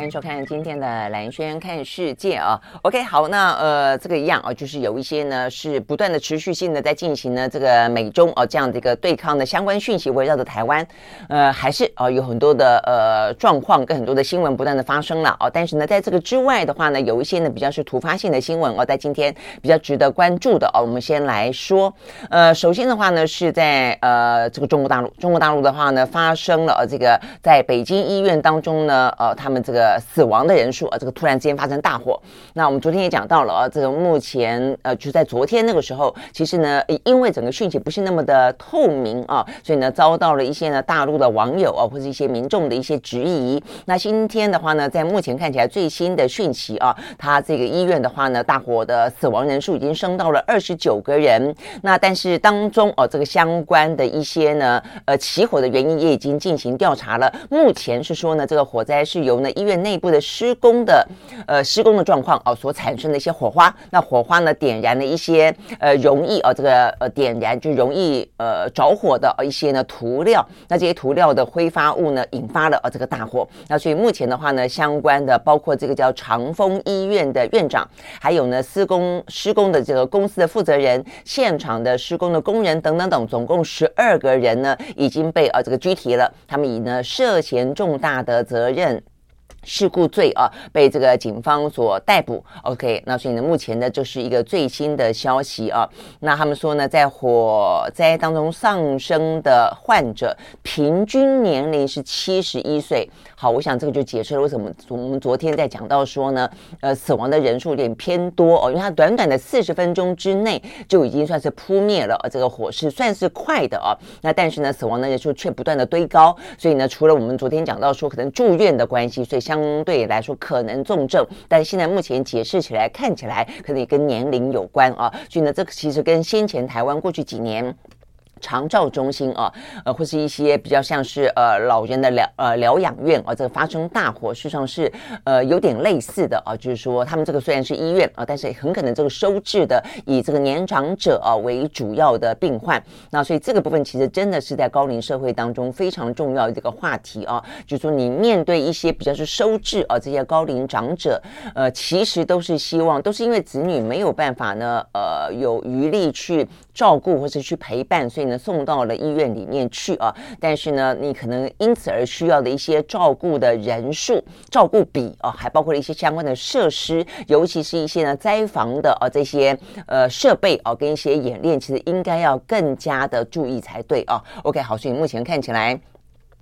欢迎收看今天的兰轩看世界啊。OK，好，那呃，这个一样啊，就是有一些呢是不断的持续性的在进行呢这个美中啊这样的一个对抗的相关讯息围绕着台湾，呃，还是啊有很多的呃状况跟很多的新闻不断的发生了啊。但是呢，在这个之外的话呢，有一些呢比较是突发性的新闻哦，在今天比较值得关注的哦。我们先来说，呃，首先的话呢是在呃这个中国大陆，中国大陆的话呢发生了这个在北京医院当中呢，呃，他们。这个呃死亡的人数啊，这个突然之间发生大火。那我们昨天也讲到了啊，这个目前呃，就在昨天那个时候，其实呢，因为整个讯息不是那么的透明啊，所以呢，遭到了一些呢大陆的网友啊，或者一些民众的一些质疑。那今天的话呢，在目前看起来最新的讯息啊，他这个医院的话呢，大火的死亡人数已经升到了二十九个人。那但是当中哦，这个相关的一些呢，呃，起火的原因也已经进行调查了。目前是说呢，这个火灾是由呢。医院内部的施工的，呃，施工的状况哦，所产生的一些火花，那火花呢，点燃了一些呃，容易哦，这个呃，点燃就容易呃着火的一些呢涂料，那这些涂料的挥发物呢，引发了呃这个大火。那所以目前的话呢，相关的包括这个叫长丰医院的院长，还有呢施工施工的这个公司的负责人，现场的施工的工人等等等，总共十二个人呢，已经被呃这个拘提了，他们以呢涉嫌重大的责任。事故罪啊，被这个警方所逮捕。OK，那所以呢，目前呢，就是一个最新的消息啊。那他们说呢，在火灾当中丧生的患者平均年龄是七十一岁。好，我想这个就解释了为什么我们昨天在讲到说呢，呃，死亡的人数有点偏多哦，因为它短短的四十分钟之内就已经算是扑灭了，这个火势算是快的啊。那但是呢，死亡的人数却不断的堆高，所以呢，除了我们昨天讲到说可能住院的关系，所以。相对来说可能重症，但现在目前解释起来看起来可能跟年龄有关啊，所以呢，这个其实跟先前台湾过去几年。长照中心啊，呃，或是一些比较像是呃老人的疗呃疗养院啊，这个发生大火，事实上是呃有点类似的啊，就是说他们这个虽然是医院啊，但是很可能这个收治的以这个年长者啊为主要的病患，那所以这个部分其实真的是在高龄社会当中非常重要的一个话题啊，就是说你面对一些比较是收治啊这些高龄长者，呃，其实都是希望都是因为子女没有办法呢，呃，有余力去照顾或者去陪伴，所以。送到了医院里面去啊，但是呢，你可能因此而需要的一些照顾的人数、照顾比啊，还包括了一些相关的设施，尤其是一些呢灾防的啊这些呃设备啊，跟一些演练，其实应该要更加的注意才对啊。OK，好，所以目前看起来。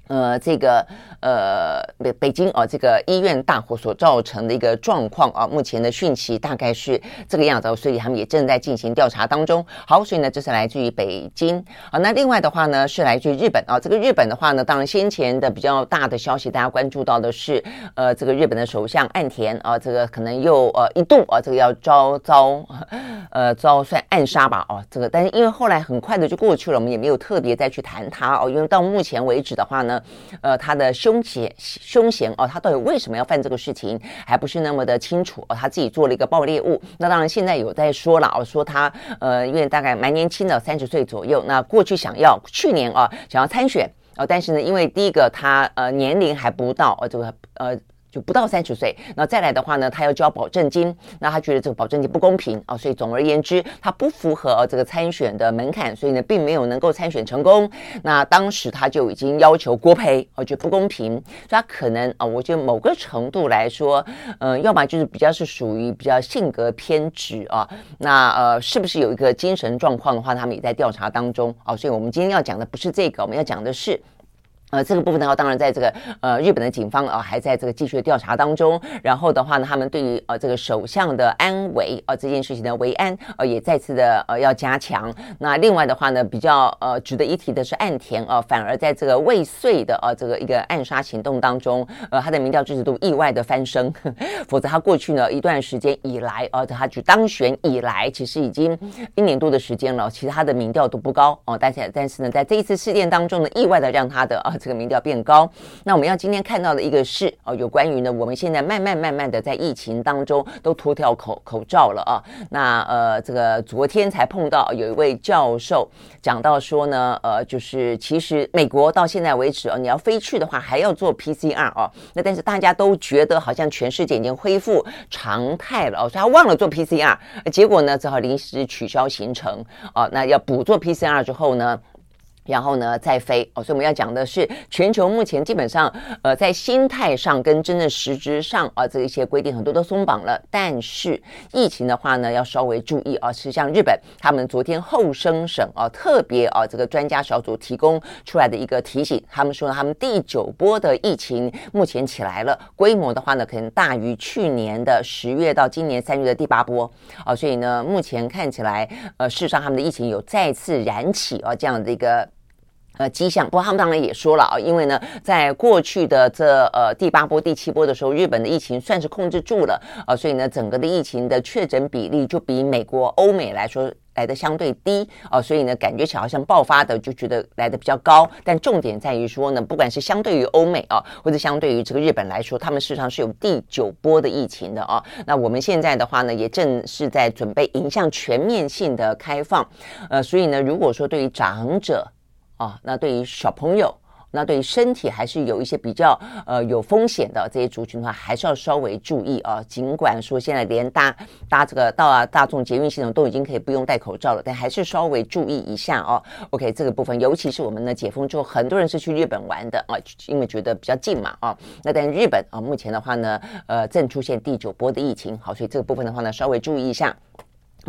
呃，这个呃北北京啊，这个医院大火所造成的一个状况啊，目前的讯息大概是这个样子，所以他们也正在进行调查当中。好，所以呢，这是来自于北京啊。那另外的话呢，是来自于日本啊。这个日本的话呢，当然先前的比较大的消息，大家关注到的是，呃，这个日本的首相岸田啊，这个可能又呃一度啊，这个要遭遭呃遭算暗杀吧，哦，这个，但是因为后来很快的就过去了，我们也没有特别再去谈他哦，因为到目前为止的话呢。呃，他的凶嫌凶嫌哦，他到底为什么要犯这个事情，还不是那么的清楚哦。他自己做了一个爆裂物，那当然现在有在说了哦，说他呃，因为大概蛮年轻的，三十岁左右。那过去想要去年啊，想要参选哦，但是呢，因为第一个他呃年龄还不到哦，这个呃。就不到三十岁，那再来的话呢，他要交保证金，那他觉得这个保证金不公平啊，所以总而言之，他不符合这个参选的门槛，所以呢，并没有能够参选成功。那当时他就已经要求国赔，我觉得不公平，所以他可能啊，我觉得某个程度来说，嗯、呃，要么就是比较是属于比较性格偏执啊，那呃，是不是有一个精神状况的话，他们也在调查当中啊，所以我们今天要讲的不是这个，我们要讲的是。呃，这个部分的话，当然在这个呃日本的警方啊、还在这个继续的调查当中。然后的话呢，他们对于呃这个首相的安危啊、呃、这件事情的维安呃也再次的呃要加强。那另外的话呢，比较呃值得一提的是岸田啊、呃，反而在这个未遂的呃这个一个暗杀行动当中，呃他的民调支持度意外的翻升。否则他过去呢一段时间以来啊、呃，他举当选以来，其实已经一年多的时间了，其实他的民调都不高哦。但是但是呢，在这一次事件当中呢，意外的让他的啊。这个民调变高，那我们要今天看到的一个是哦，有关于呢，我们现在慢慢慢慢的在疫情当中都脱掉口口罩了啊。那呃，这个昨天才碰到有一位教授讲到说呢，呃，就是其实美国到现在为止哦，你要飞去的话还要做 PCR 哦。那但是大家都觉得好像全世界已经恢复常态了哦，所以他忘了做 PCR，结果呢只好临时取消行程哦。那要补做 PCR 之后呢，然后呢，再飞哦，所以我们要讲的是，全球目前基本上，呃，在心态上跟真正实质上啊，这一些规定很多都松绑了。但是疫情的话呢，要稍微注意啊。是像日本，他们昨天后生省啊，特别啊，这个专家小组提供出来的一个提醒，他们说呢，他们第九波的疫情目前起来了，规模的话呢，可能大于去年的十月到今年三月的第八波啊。所以呢，目前看起来，呃，事实上他们的疫情有再次燃起啊，这样的一个。呃，迹象。不过他们当然也说了啊，因为呢，在过去的这呃第八波、第七波的时候，日本的疫情算是控制住了啊，所以呢，整个的疫情的确诊比例就比美国、欧美来说来的相对低啊，所以呢，感觉起来好像爆发的就觉得来的比较高。但重点在于说呢，不管是相对于欧美啊，或者相对于这个日本来说，他们事实上是有第九波的疫情的啊。那我们现在的话呢，也正是在准备迎向全面性的开放，呃，所以呢，如果说对于长者，啊，那对于小朋友，那对于身体还是有一些比较呃有风险的这些族群的话，还是要稍微注意啊。尽管说现在连搭搭这个到啊大众捷运系统都已经可以不用戴口罩了，但还是稍微注意一下哦。OK，这个部分，尤其是我们呢解封之后，很多人是去日本玩的啊，因为觉得比较近嘛啊。那但日本啊，目前的话呢，呃，正出现第九波的疫情，好，所以这个部分的话呢，稍微注意一下。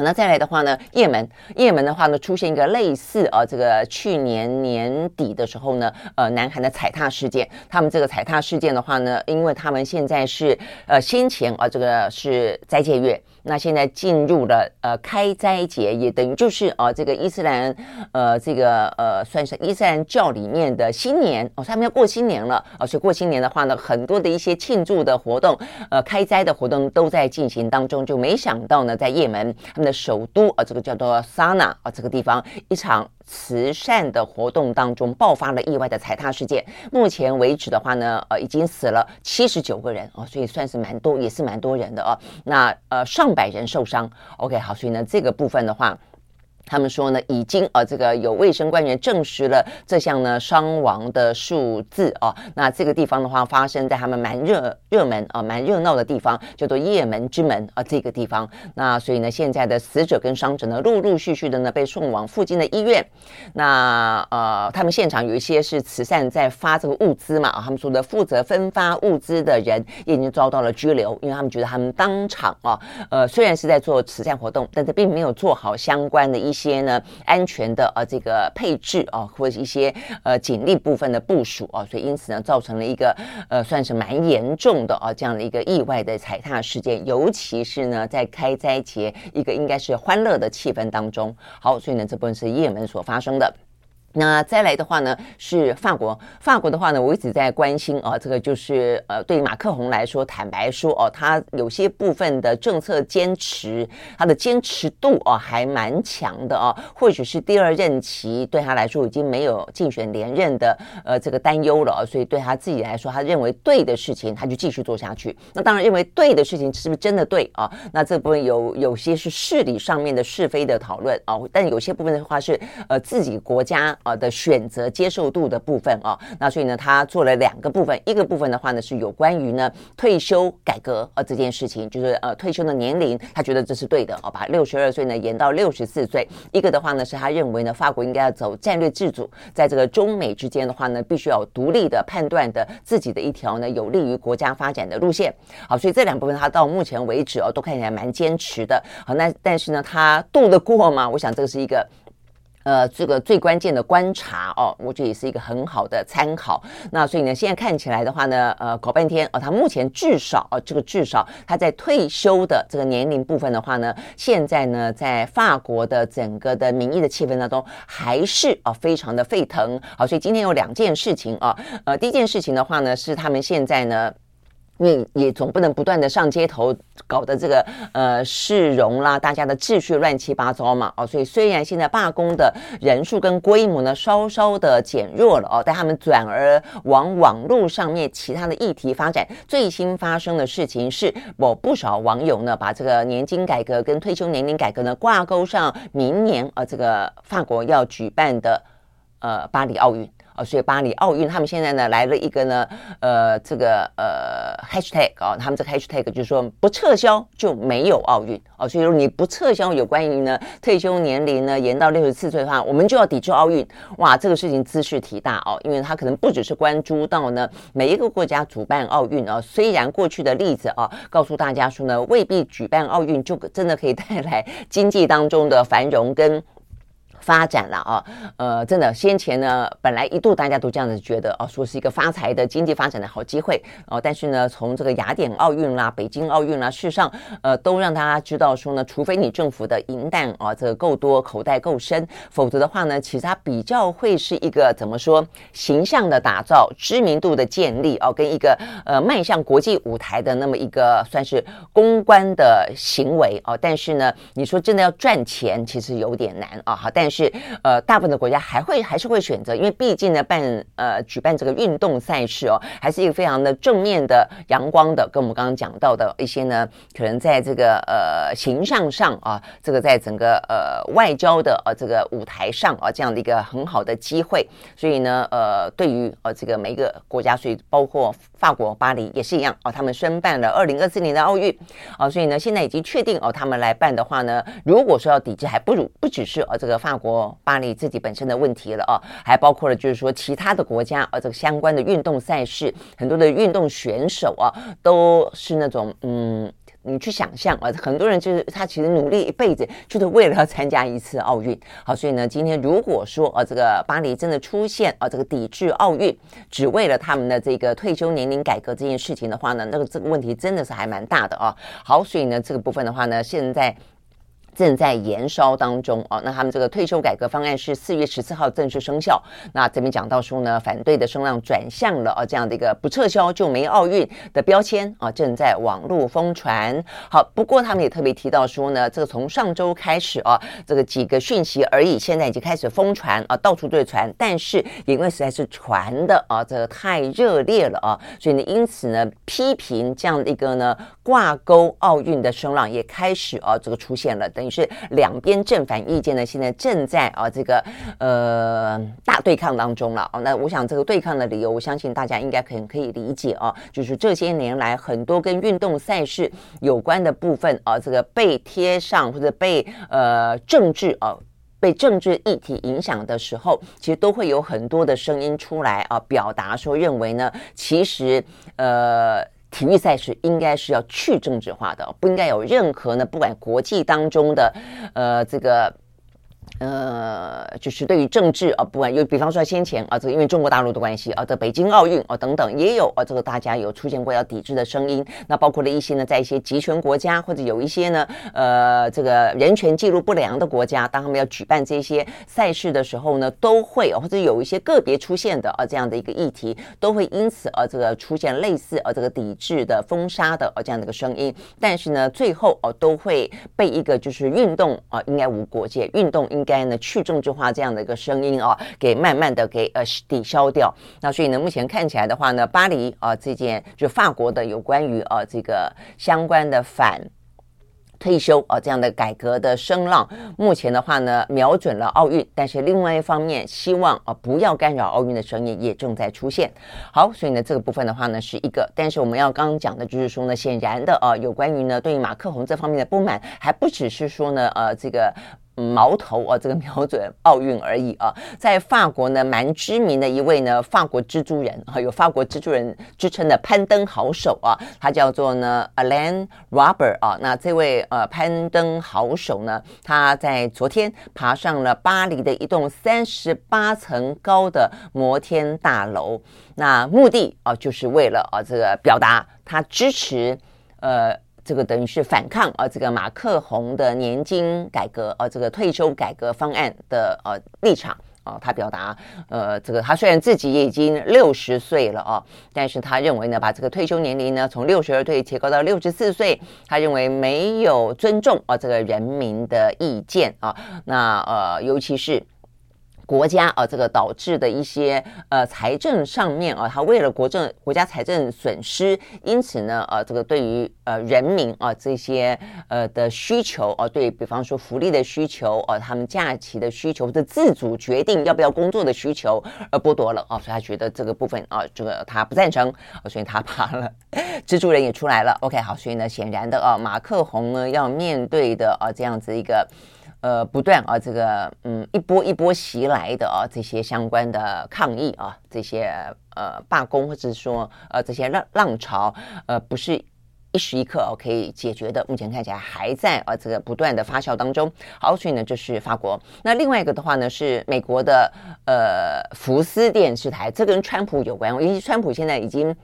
那再来的话呢，也门，也门的话呢，出现一个类似呃，这个去年年底的时候呢，呃，南韩的踩踏事件。他们这个踩踏事件的话呢，因为他们现在是呃先前啊，这个是斋戒月。那现在进入了呃开斋节，也等于就是啊这个伊斯兰呃这个呃算是伊斯兰教里面的新年哦，他们要过新年了啊，所以过新年的话呢，很多的一些庆祝的活动，呃开斋的活动都在进行当中，就没想到呢，在也门他们的首都啊这个叫做 Sana 啊这个地方一场。慈善的活动当中爆发了意外的踩踏事件，目前为止的话呢，呃，已经死了七十九个人哦，所以算是蛮多，也是蛮多人的哦。那呃，上百人受伤。OK，好，所以呢，这个部分的话。他们说呢，已经呃，这个有卫生官员证实了这项呢伤亡的数字啊。那这个地方的话，发生在他们蛮热热门啊、蛮热闹的地方，叫做也门之门啊，这个地方。那所以呢，现在的死者跟伤者呢，陆陆续续的呢被送往附近的医院。那呃，他们现场有一些是慈善在发这个物资嘛，啊，他们说的负责分发物资的人也已经遭到了拘留，因为他们觉得他们当场啊，呃，虽然是在做慈善活动，但是并没有做好相关的一些。呢安全的呃这个配置啊，或者一些呃警力部分的部署啊，所以因此呢造成了一个呃算是蛮严重的啊这样的一个意外的踩踏事件，尤其是呢在开斋节一个应该是欢乐的气氛当中，好，所以呢这部分是也门所发生的。那再来的话呢，是法国。法国的话呢，我一直在关心啊，这个就是呃，对于马克宏来说，坦白说哦，他有些部分的政策坚持，他的坚持度哦还蛮强的哦。或许是第二任期对他来说已经没有竞选连任的呃这个担忧了，所以对他自己来说，他认为对的事情，他就继续做下去。那当然，认为对的事情是不是真的对啊？那这部分有有些是事理上面的是非的讨论啊，但有些部分的话是呃自己国家。啊的选择接受度的部分啊，那所以呢，他做了两个部分，一个部分的话呢是有关于呢退休改革啊这件事情，就是呃退休的年龄，他觉得这是对的哦，把六十二岁呢延到六十四岁。一个的话呢是他认为呢法国应该要走战略自主，在这个中美之间的话呢，必须要独立的判断的自己的一条呢有利于国家发展的路线。好，所以这两部分他到目前为止哦都看起来蛮坚持的。好，那但是呢他渡得过吗？我想这个是一个。呃，这个最关键的观察哦，我觉得也是一个很好的参考。那所以呢，现在看起来的话呢，呃，搞半天哦，他目前至少哦，这个至少他在退休的这个年龄部分的话呢，现在呢，在法国的整个的民意的气氛当中，还是啊、哦、非常的沸腾。好，所以今天有两件事情啊，呃，第一件事情的话呢，是他们现在呢。因为也总不能不断的上街头，搞得这个呃市容啦，大家的秩序乱七八糟嘛，哦，所以虽然现在罢工的人数跟规模呢稍稍的减弱了哦，但他们转而往网络上面其他的议题发展。最新发生的事情是，我不少网友呢把这个年金改革跟退休年龄改革呢挂钩上明年呃这个法国要举办的呃巴黎奥运。所以巴黎奥运，他们现在呢来了一个呢，呃，这个呃 hashtag 啊，他们这个 hashtag 就是说不撤销就没有奥运哦。所以说你不撤销有关于呢退休年龄呢延到六十四岁的话，我们就要抵制奥运。哇，这个事情兹事体大哦，因为他可能不只是关注到呢每一个国家主办奥运啊，虽然过去的例子啊告诉大家说呢未必举办奥运就真的可以带来经济当中的繁荣跟。发展了啊，呃，真的，先前呢，本来一度大家都这样子觉得哦，说是一个发财的经济发展的好机会哦，但是呢，从这个雅典奥运啦、北京奥运啦，事实上，呃，都让大家知道说呢，除非你政府的银弹啊，这个够多，口袋够深，否则的话呢，其实它比较会是一个怎么说，形象的打造、知名度的建立哦，跟一个呃迈向国际舞台的那么一个算是公关的行为哦，但是呢，你说真的要赚钱，其实有点难啊，好，但是。是呃，大部分的国家还会还是会选择，因为毕竟呢，办呃举办这个运动赛事哦，还是一个非常的正面的、阳光的，跟我们刚刚讲到的一些呢，可能在这个呃形象上啊，这个在整个呃外交的呃这个舞台上啊，这样的一个很好的机会。所以呢，呃，对于呃这个每一个国家，所以包括法国巴黎也是一样哦，他们申办了二零二四年的奥运哦，所以呢，现在已经确定哦，他们来办的话呢，如果说要抵制，还不如不只是呃这个法国。巴黎自己本身的问题了哦，还包括了就是说其他的国家哦，这个相关的运动赛事，很多的运动选手啊，都是那种嗯，你去想象啊，很多人就是他其实努力一辈子，就是为了要参加一次奥运。好，所以呢，今天如果说啊，这个巴黎真的出现啊，这个抵制奥运，只为了他们的这个退休年龄改革这件事情的话呢，那个这个问题真的是还蛮大的啊。好，所以呢，这个部分的话呢，现在。正在延烧当中哦，那他们这个退休改革方案是四月十四号正式生效。那这边讲到说呢，反对的声浪转向了啊，这样的一个不撤销就没奥运的标签啊，正在网络疯传。好，不过他们也特别提到说呢，这个从上周开始啊，这个几个讯息而已，现在已经开始疯传啊，到处对传。但是因为实在是传的啊，这个太热烈了啊，所以呢，因此呢，批评这样的一个呢挂钩奥运的声浪也开始啊，这个出现了。等于。是两边正反意见呢，现在正在啊这个呃大对抗当中了哦。那我想这个对抗的理由，我相信大家应该可可以理解啊，就是这些年来很多跟运动赛事有关的部分啊，这个被贴上或者被呃政治啊被政治议题影响的时候，其实都会有很多的声音出来啊，表达说认为呢，其实呃。体育赛事应该是要去政治化的，不应该有任何呢，不管国际当中的，呃，这个。呃，就是对于政治啊，不管有，比方说先前啊，这个因为中国大陆的关系啊，这北京奥运啊等等，也有啊，这个大家有出现过要抵制的声音。那包括了一些呢，在一些集权国家或者有一些呢，呃，这个人权记录不良的国家，当他们要举办这些赛事的时候呢，都会或者有一些个别出现的啊这样的一个议题，都会因此啊这个出现类似啊这个抵制的封杀的啊这样的一个声音。但是呢，最后啊都会被一个就是运动啊应该无国界，运动应。应该呢去政治化这样的一个声音啊，给慢慢的给呃抵消掉。那所以呢，目前看起来的话呢，巴黎啊这件就法国的有关于啊这个相关的反退休啊这样的改革的声浪，目前的话呢瞄准了奥运，但是另外一方面希望啊不要干扰奥运的声音也正在出现。好，所以呢这个部分的话呢是一个，但是我们要刚刚讲的就是说呢，显然的啊有关于呢对于马克宏这方面的不满，还不只是说呢呃这个。矛头啊，这个瞄准奥运而已啊。在法国呢，蛮知名的一位呢，法国蜘蛛人啊，有法国蜘蛛人之称的攀登好手啊，他叫做呢 Alain Robert 啊。那这位呃攀登好手呢，他在昨天爬上了巴黎的一栋三十八层高的摩天大楼，那目的啊，就是为了啊这个表达他支持呃。这个等于是反抗啊，这个马克宏的年金改革啊，这个退休改革方案的呃立场啊，他表达呃，这个他虽然自己已经六十岁了啊，但是他认为呢，把这个退休年龄呢从六十二岁提高到六十四岁，他认为没有尊重啊这个人民的意见啊，那呃，尤其是。国家啊，这个导致的一些呃财政上面啊，他为了国政国家财政损失，因此呢，呃，这个对于呃人民啊这些呃的需求啊，对比方说福利的需求啊，他们假期的需求的自主决定要不要工作的需求而剥夺了啊，所以他觉得这个部分啊，这个他不赞成，所以他怕了，蜘蛛人也出来了。OK，好，所以呢，显然的啊，马克宏呢要面对的啊这样子一个。呃，不断啊，这个嗯，一波一波袭来的啊，这些相关的抗议啊，这些呃罢工或者说呃这些浪浪潮，呃，不是一时一刻哦可以解决的。目前看起来还在啊这个不断的发酵当中。好，所以呢，这是法国。那另外一个的话呢，是美国的呃福斯电视台，这跟川普有关。因为川普现在已经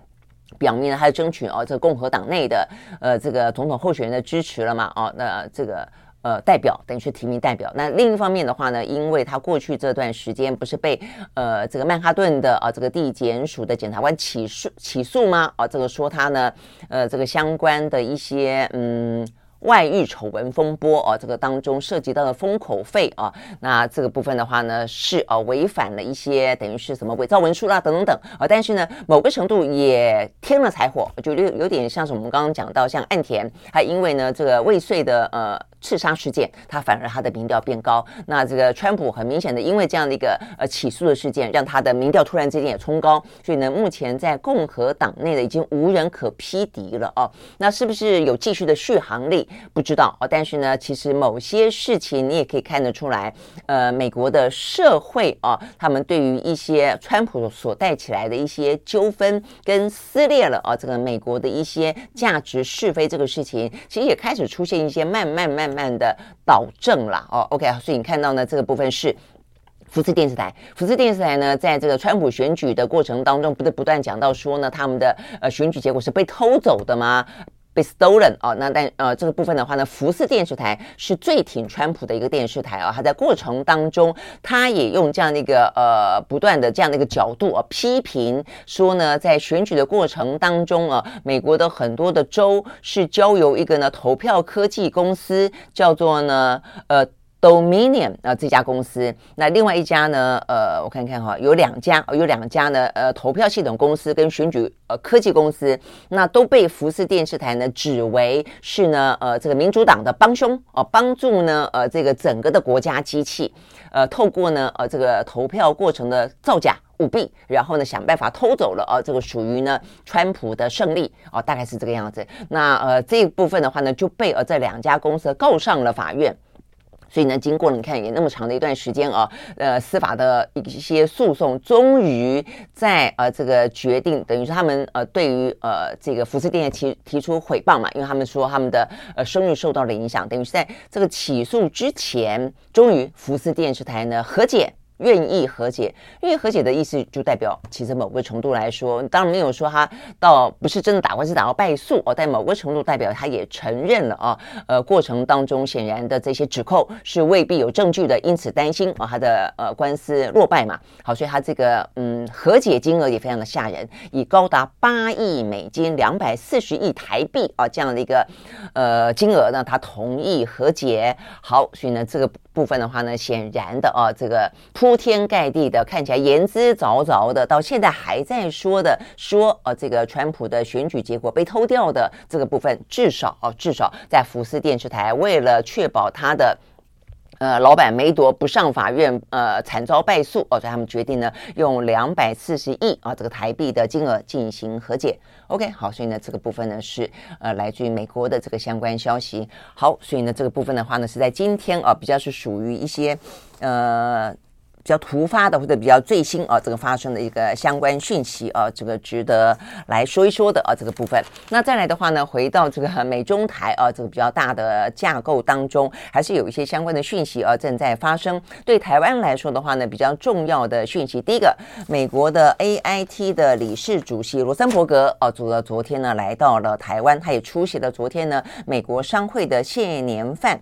表明了他争取啊这个共和党内的呃这个总统候选人的支持了嘛。哦，那这个。呃，代表等于是提名代表。那另一方面的话呢，因为他过去这段时间不是被呃这个曼哈顿的啊这个地检署的检察官起诉起诉吗？啊，这个说他呢，呃，这个相关的一些嗯。外遇丑闻风波啊，这个当中涉及到的封口费啊，那这个部分的话呢，是啊违反了一些等于是什么伪造文书啦等等等啊，但是呢，某个程度也添了柴火，就有有点像是我们刚刚讲到，像岸田，还因为呢这个未遂的呃刺杀事件，他反而他的民调变高。那这个川普很明显的因为这样的一个呃起诉的事件，让他的民调突然之间也冲高，所以呢，目前在共和党内的已经无人可匹敌了哦。那是不是有继续的续航力？不知道哦，但是呢，其实某些事情你也可以看得出来，呃，美国的社会啊，他们对于一些川普所带起来的一些纠纷跟撕裂了啊，这个美国的一些价值是非这个事情，其实也开始出现一些慢慢慢慢的导正了哦。OK，所以你看到呢，这个部分是福斯电视台，福斯电视台呢，在这个川普选举的过程当中，不是不断讲到说呢，他们的呃选举结果是被偷走的吗？被 stolen 哦，那但呃这个部分的话呢，福斯电视台是最挺川普的一个电视台啊，他在过程当中，他也用这样的一个呃不断的这样的一个角度啊批评说呢，在选举的过程当中啊，美国的很多的州是交由一个呢投票科技公司叫做呢呃。Dominion 啊，这家公司，那另外一家呢？呃，我看看哈，有两家，有两家呢。呃，投票系统公司跟选举呃科技公司，那都被福斯电视台呢指为是呢呃这个民主党的帮凶哦，帮助呢呃这个整个的国家机器呃透过呢呃这个投票过程的造假舞弊，然后呢想办法偷走了呃这个属于呢川普的胜利哦，大概是这个样子。那呃这一部分的话呢就被呃这两家公司告上了法院。所以呢，经过你看也那么长的一段时间啊，呃，司法的一些诉讼，终于在呃这个决定，等于说他们呃对于呃这个福斯电视提提出诽谤嘛，因为他们说他们的呃声誉受到了影响，等于是在这个起诉之前，终于福斯电视台呢和解。愿意和解，愿意和解的意思就代表，其实某个程度来说，当然没有说他到不是真的打官司打到败诉哦，但某个程度代表他也承认了啊，呃，过程当中显然的这些指控是未必有证据的，因此担心啊他的呃官司落败嘛，好，所以他这个嗯和解金额也非常的吓人，以高达八亿美金两百四十亿台币啊这样的一个呃金额呢，他同意和解，好，所以呢这个部分的话呢，显然的啊这个。铺天盖地的，看起来言之凿凿的，到现在还在说的，说呃，这个川普的选举结果被偷掉的这个部分，至少啊，至少在福斯电视台为了确保他的呃，老板梅铎不上法院，呃，惨遭败诉哦，所以他们决定呢，用两百四十亿啊这个台币的金额进行和解。OK，好，所以呢，这个部分呢是呃来自于美国的这个相关消息。好，所以呢，这个部分的话呢是在今天啊，比较是属于一些呃。比较突发的或者比较最新啊，这个发生的一个相关讯息啊，这个值得来说一说的啊，这个部分。那再来的话呢，回到这个美中台啊，这个比较大的架构当中，还是有一些相关的讯息啊正在发生。对台湾来说的话呢，比较重要的讯息，第一个，美国的 AIT 的理事主席罗森伯格啊，昨昨天呢来到了台湾，他也出席了昨天呢美国商会的谢年饭。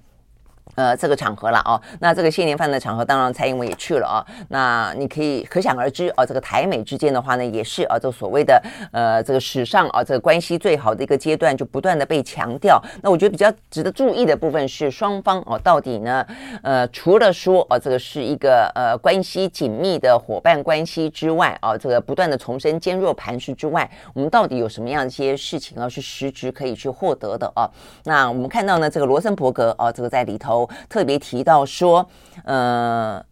呃，这个场合了哦，那这个谢年饭的场合，当然蔡英文也去了啊。那你可以可想而知啊，这个台美之间的话呢，也是啊，这所谓的呃，这个史上啊，这个关系最好的一个阶段，就不断的被强调。那我觉得比较值得注意的部分是，双方哦，到底呢，呃，除了说啊，这个是一个呃关系紧密的伙伴关系之外啊，这个不断的重申坚若磐石之外，我们到底有什么样一些事情啊，是实质可以去获得的啊？那我们看到呢，这个罗森伯格啊，这个在里头。特别提到说，呃，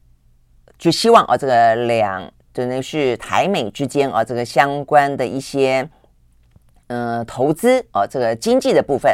就希望啊，这个两真的是台美之间啊，这个相关的一些呃投资啊，这个经济的部分，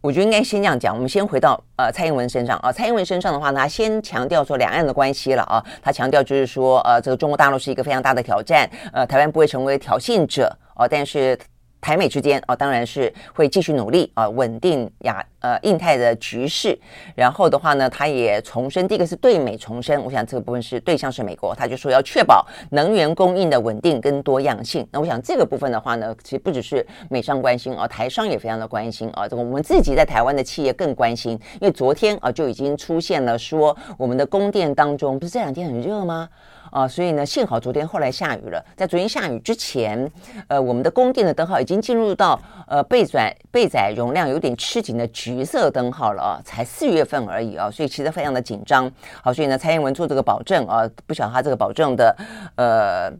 我觉得应该先这样讲。我们先回到呃蔡英文身上啊，蔡英文身上的话呢，他先强调说两岸的关系了啊，他强调就是说，呃，这个中国大陆是一个非常大的挑战，呃，台湾不会成为挑衅者哦，但是。台美之间啊，当然是会继续努力啊，稳定亚呃印太的局势。然后的话呢，他也重申，第一个是对美重申，我想这个部分是对象是美国，他就说要确保能源供应的稳定跟多样性。那我想这个部分的话呢，其实不只是美商关心啊，台商也非常的关心啊，这个我们自己在台湾的企业更关心，因为昨天啊就已经出现了说我们的供电当中，不是这两天很热吗？啊，所以呢，幸好昨天后来下雨了。在昨天下雨之前，呃，我们的供电的灯号已经进入到呃备载备载容量有点吃紧的局橘色灯号了啊，才四月份而已啊，所以其实非常的紧张。好，所以呢，蔡英文做这个保证啊，不晓得他这个保证的呃。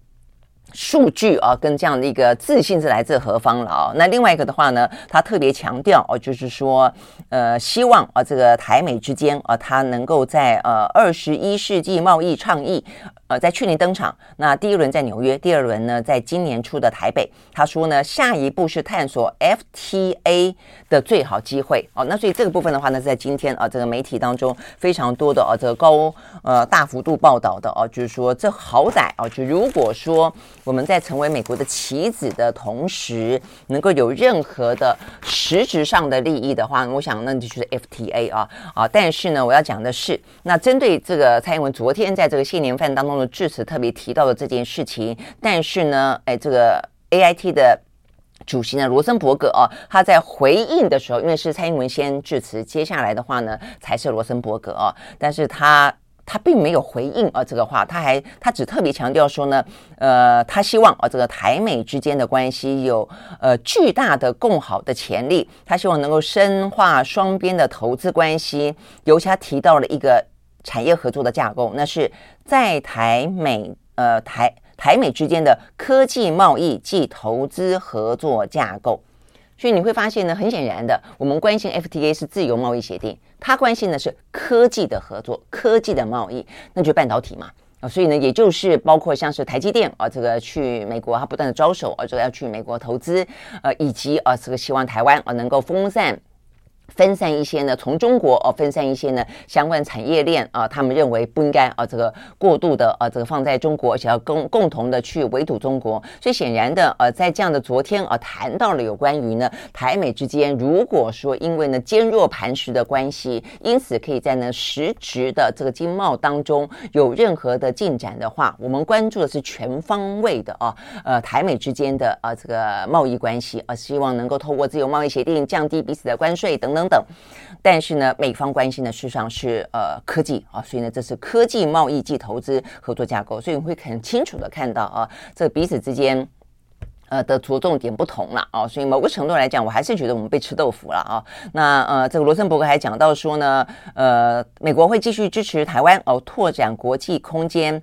数据啊，跟这样的一个自信是来自何方了啊？那另外一个的话呢，他特别强调哦，就是说，呃，希望啊，这个台美之间啊，他能够在呃二十一世纪贸易倡议，呃，在去年登场。那第一轮在纽约，第二轮呢，在今年初的台北。他说呢，下一步是探索 FTA 的最好机会哦。那所以这个部分的话呢，在今天啊，这个媒体当中非常多的啊，这个高呃大幅度报道的哦，就是说这好歹啊，就如果说。我们在成为美国的棋子的同时，能够有任何的实质上的利益的话，我想那就是 FTA 啊啊！但是呢，我要讲的是，那针对这个蔡英文昨天在这个谢年饭当中的致辞特别提到的这件事情，但是呢，哎，这个 AIT 的主席呢，罗森伯格啊，他在回应的时候，因为是蔡英文先致辞，接下来的话呢才是罗森伯格啊，但是他。他并没有回应啊这个话，他还他只特别强调说呢，呃，他希望啊这个台美之间的关系有呃巨大的共好的潜力，他希望能够深化双边的投资关系，尤其他提到了一个产业合作的架构，那是在台美呃台台美之间的科技贸易及投资合作架构。所以你会发现呢，很显然的，我们关心 FTA 是自由贸易协定，它关心的是科技的合作、科技的贸易，那就半导体嘛啊，所以呢，也就是包括像是台积电啊，这个去美国，它不断的招手啊，这个要去美国投资，呃，以及啊，这个希望台湾啊能够分散。分散一些呢，从中国哦，分散一些呢相关产业链啊，他们认为不应该啊，这个过度的啊，这个放在中国，而且要共共同的去围堵中国。所以显然的，呃，在这样的昨天啊，谈到了有关于呢台美之间，如果说因为呢坚若磐石的关系，因此可以在呢实质的这个经贸当中有任何的进展的话，我们关注的是全方位的啊，呃，台美之间的啊这个贸易关系啊，希望能够透过自由贸易协定降低彼此的关税等等。等等，但是呢，美方关心的事实上是呃科技啊，所以呢，这是科技贸易及投资合作架构，所以你会很清楚的看到啊，这彼此之间呃的着重点不同了啊，所以某个程度来讲，我还是觉得我们被吃豆腐了啊。那呃，这个罗森伯格还讲到说呢，呃，美国会继续支持台湾哦，拓展国际空间。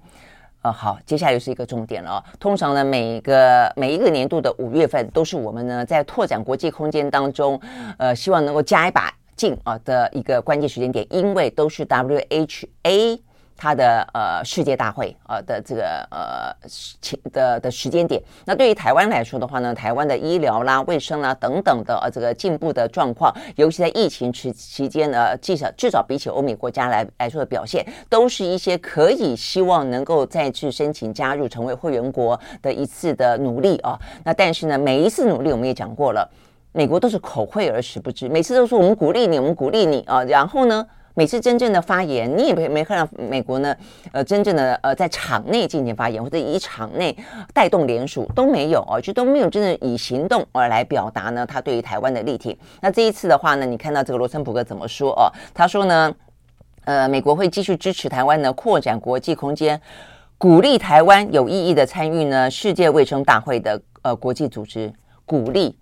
呃，好，接下来又是一个重点了哦。通常呢，每个每一个年度的五月份，都是我们呢在拓展国际空间当中，呃，希望能够加一把。劲啊的一个关键时间点，因为都是 WHA。它的呃世界大会呃的这个呃情的的时间点，那对于台湾来说的话呢，台湾的医疗啦、卫生啦等等的呃这个进步的状况，尤其在疫情期期间呢，至少至少比起欧美国家来来说的表现，都是一些可以希望能够再次申请加入成为会员国的一次的努力啊。那但是呢，每一次努力我们也讲过了，美国都是口惠而实不至，每次都说我们鼓励你，我们鼓励你啊，然后呢？每次真正的发言，你也没没看到美国呢，呃，真正的呃在场内进行发言，或者以场内带动联署都没有哦，就都没有真正以行动而来表达呢他对于台湾的力挺。那这一次的话呢，你看到这个罗森伯格怎么说哦？他说呢，呃，美国会继续支持台湾呢扩展国际空间，鼓励台湾有意义的参与呢世界卫生大会的呃国际组织，鼓励。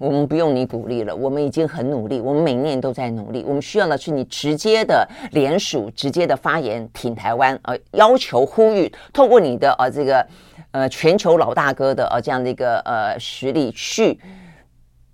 我们不用你鼓励了，我们已经很努力，我们每年都在努力。我们需要的是你直接的联署、直接的发言，挺台湾，呃，要求呼吁，透过你的呃这个呃全球老大哥的呃这样的一个呃实力去，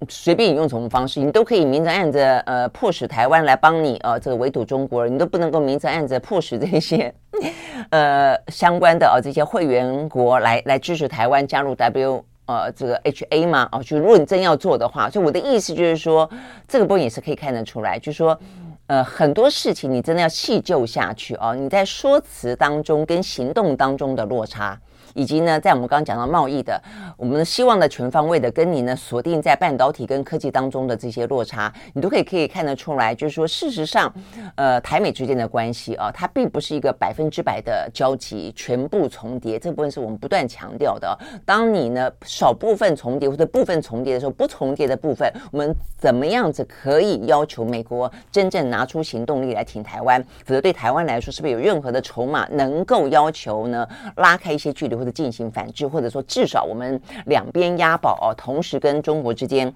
随便你用什么方式，你都可以明着暗着呃迫使台湾来帮你呃这个围堵中国，你都不能够明着暗着迫使这些 呃相关的呃这些会员国来来支持台湾加入 W。呃，这个 H A 嘛，哦，就如果你真要做的话，所以我的意思就是说，这个部分也是可以看得出来，就是说，呃，很多事情你真的要细究下去哦，你在说辞当中跟行动当中的落差。以及呢，在我们刚刚讲到贸易的，我们希望的全方位的跟你呢锁定在半导体跟科技当中的这些落差，你都可以可以看得出来，就是说事实上，呃，台美之间的关系啊，它并不是一个百分之百的交集，全部重叠，这部分是我们不断强调的。当你呢少部分重叠或者部分重叠的时候，不重叠的部分，我们怎么样子可以要求美国真正拿出行动力来挺台湾？否则对台湾来说，是不是有任何的筹码能够要求呢拉开一些距离？进行反制，或者说至少我们两边押宝哦，同时跟中国之间。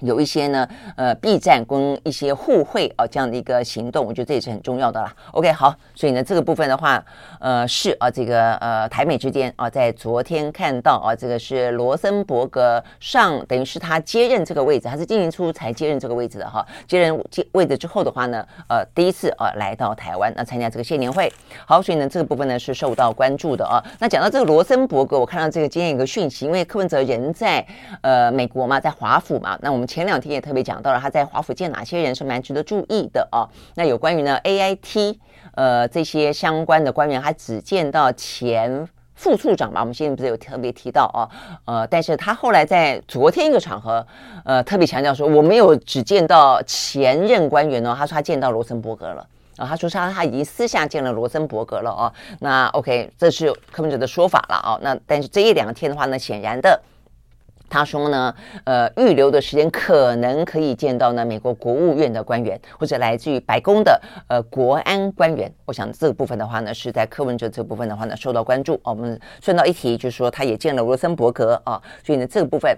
有一些呢，呃，避战跟一些互惠啊，这样的一个行动，我觉得这也是很重要的啦。OK，好，所以呢，这个部分的话，呃，是啊，这个呃，台美之间啊，在昨天看到啊，这个是罗森伯格上，等于是他接任这个位置，他是今年初才接任这个位置的哈。接任接位置之后的话呢，呃，第一次啊来到台湾，那参加这个谢年会。好，所以呢，这个部分呢是受到关注的啊。那讲到这个罗森伯格，我看到这个今天有个讯息，因为柯文哲人在呃美国嘛，在华府嘛，那我们。前两天也特别讲到了，他在华府见哪些人是蛮值得注意的啊。那有关于呢 AIT 呃这些相关的官员，他只见到前副处长吧，我们现在不是有特别提到啊，呃，但是他后来在昨天一个场合，呃，特别强调说，我没有只见到前任官员哦，他说他见到罗森伯格了啊，他说他他已经私下见了罗森伯格了哦。那 OK，这是柯文哲的说法了啊。那但是这一两天的话呢，显然的。他说呢，呃，预留的时间可能可以见到呢美国国务院的官员，或者来自于白宫的呃国安官员。我想这个部分的话呢，是在柯文哲这部分的话呢受到关注。哦，我们顺道一提，就是说他也见了罗森伯格啊，所以呢这个部分。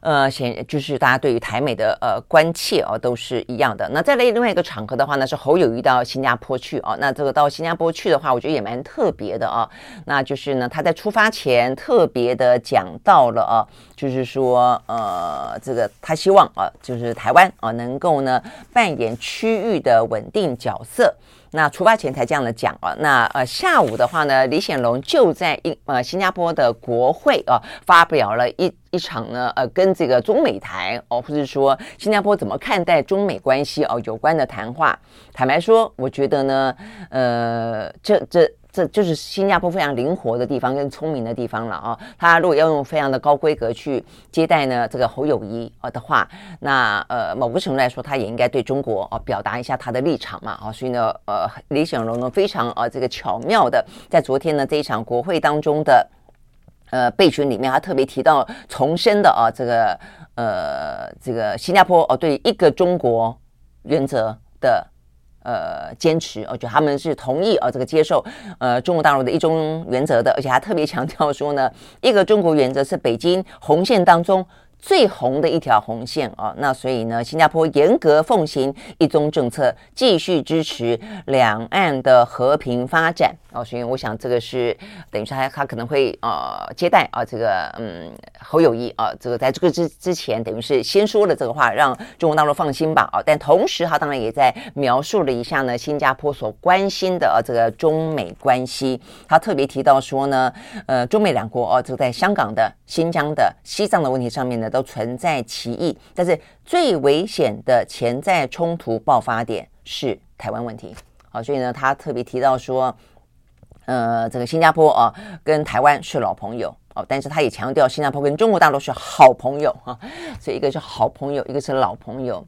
呃，显就是大家对于台美的呃关切哦，都是一样的。那再来另外一个场合的话呢，是侯友谊到新加坡去哦。那这个到新加坡去的话，我觉得也蛮特别的啊。那就是呢，他在出发前特别的讲到了啊，就是说呃，这个他希望啊，就是台湾啊能够呢扮演区域的稳定角色。那出发前才这样的讲啊，那呃下午的话呢，李显龙就在一呃新加坡的国会啊发表了一一场呢呃跟这个中美台哦，或者说新加坡怎么看待中美关系哦有关的谈话。坦白说，我觉得呢，呃这这。这就是新加坡非常灵活的地方跟聪明的地方了啊！他如果要用非常的高规格去接待呢这个侯友谊啊的话，那呃某个程度来说，他也应该对中国啊表达一下他的立场嘛啊！所以呢呃李显龙呢非常啊这个巧妙的在昨天呢这一场国会当中的呃备询里面，他特别提到重申的啊这个呃这个新加坡哦对一个中国原则的。呃，坚持，我觉得他们是同意呃这个接受呃中国大陆的一中原则的，而且还特别强调说呢，一个中国原则是北京红线当中最红的一条红线啊，那所以呢，新加坡严格奉行一中政策，继续支持两岸的和平发展。啊，所以我想这个是等于说他他可能会呃接待啊这个嗯侯友谊啊，这个在这个之之前等于是先说了这个话，让中国大陆放心吧。啊，但同时他当然也在描述了一下呢新加坡所关心的啊这个中美关系，他特别提到说呢，呃中美两国啊这个在香港的、新疆的、西藏的问题上面呢都存在歧义，但是最危险的潜在冲突爆发点是台湾问题。好，所以呢，他特别提到说，呃，这个新加坡啊，跟台湾是老朋友哦，但是他也强调新加坡跟中国大陆是好朋友哈，所以一个是好朋友，一个是老朋友，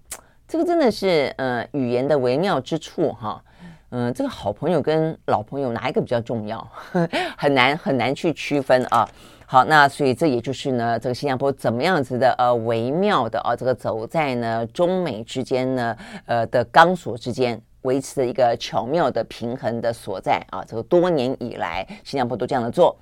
这个真的是呃语言的微妙之处哈。嗯，这个好朋友跟老朋友哪一个比较重要？很难很难去区分啊。好，那所以这也就是呢，这个新加坡怎么样子的呃微妙的啊，这个走在呢中美之间呢呃的钢索之间，维持的一个巧妙的平衡的所在啊。这个多年以来，新加坡都这样的做。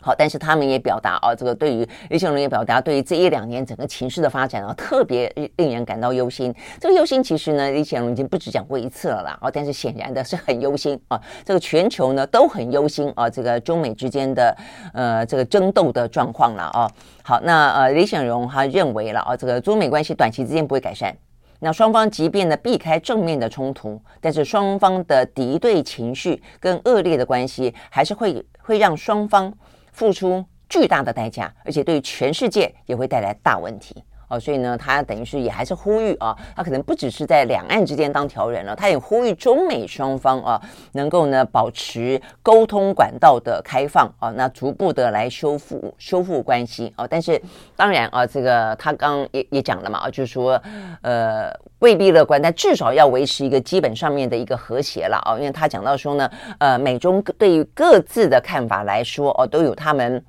好，但是他们也表达啊，这个对于李显龙也表达，对于这一两年整个情势的发展啊，特别令人感到忧心。这个忧心其实呢，李显龙已经不止讲过一次了啦。哦，但是显然的是很忧心啊，这个全球呢都很忧心啊，这个中美之间的呃这个争斗的状况了啊。好，那呃李显龙他认为了啊，这个中美关系短期之间不会改善。那双方即便呢避开正面的冲突，但是双方的敌对情绪跟恶劣的关系还是会会让双方。付出巨大的代价，而且对全世界也会带来大问题。哦。所以呢，他等于是也还是呼吁啊，他可能不只是在两岸之间当调人了，他也呼吁中美双方啊，能够呢保持沟通管道的开放啊，那逐步的来修复修复关系啊。但是当然啊，这个他刚也也讲了嘛啊，就是说呃未必乐观，但至少要维持一个基本上面的一个和谐了啊。因为他讲到说呢，呃，美中对于各自的看法来说哦，都有他们。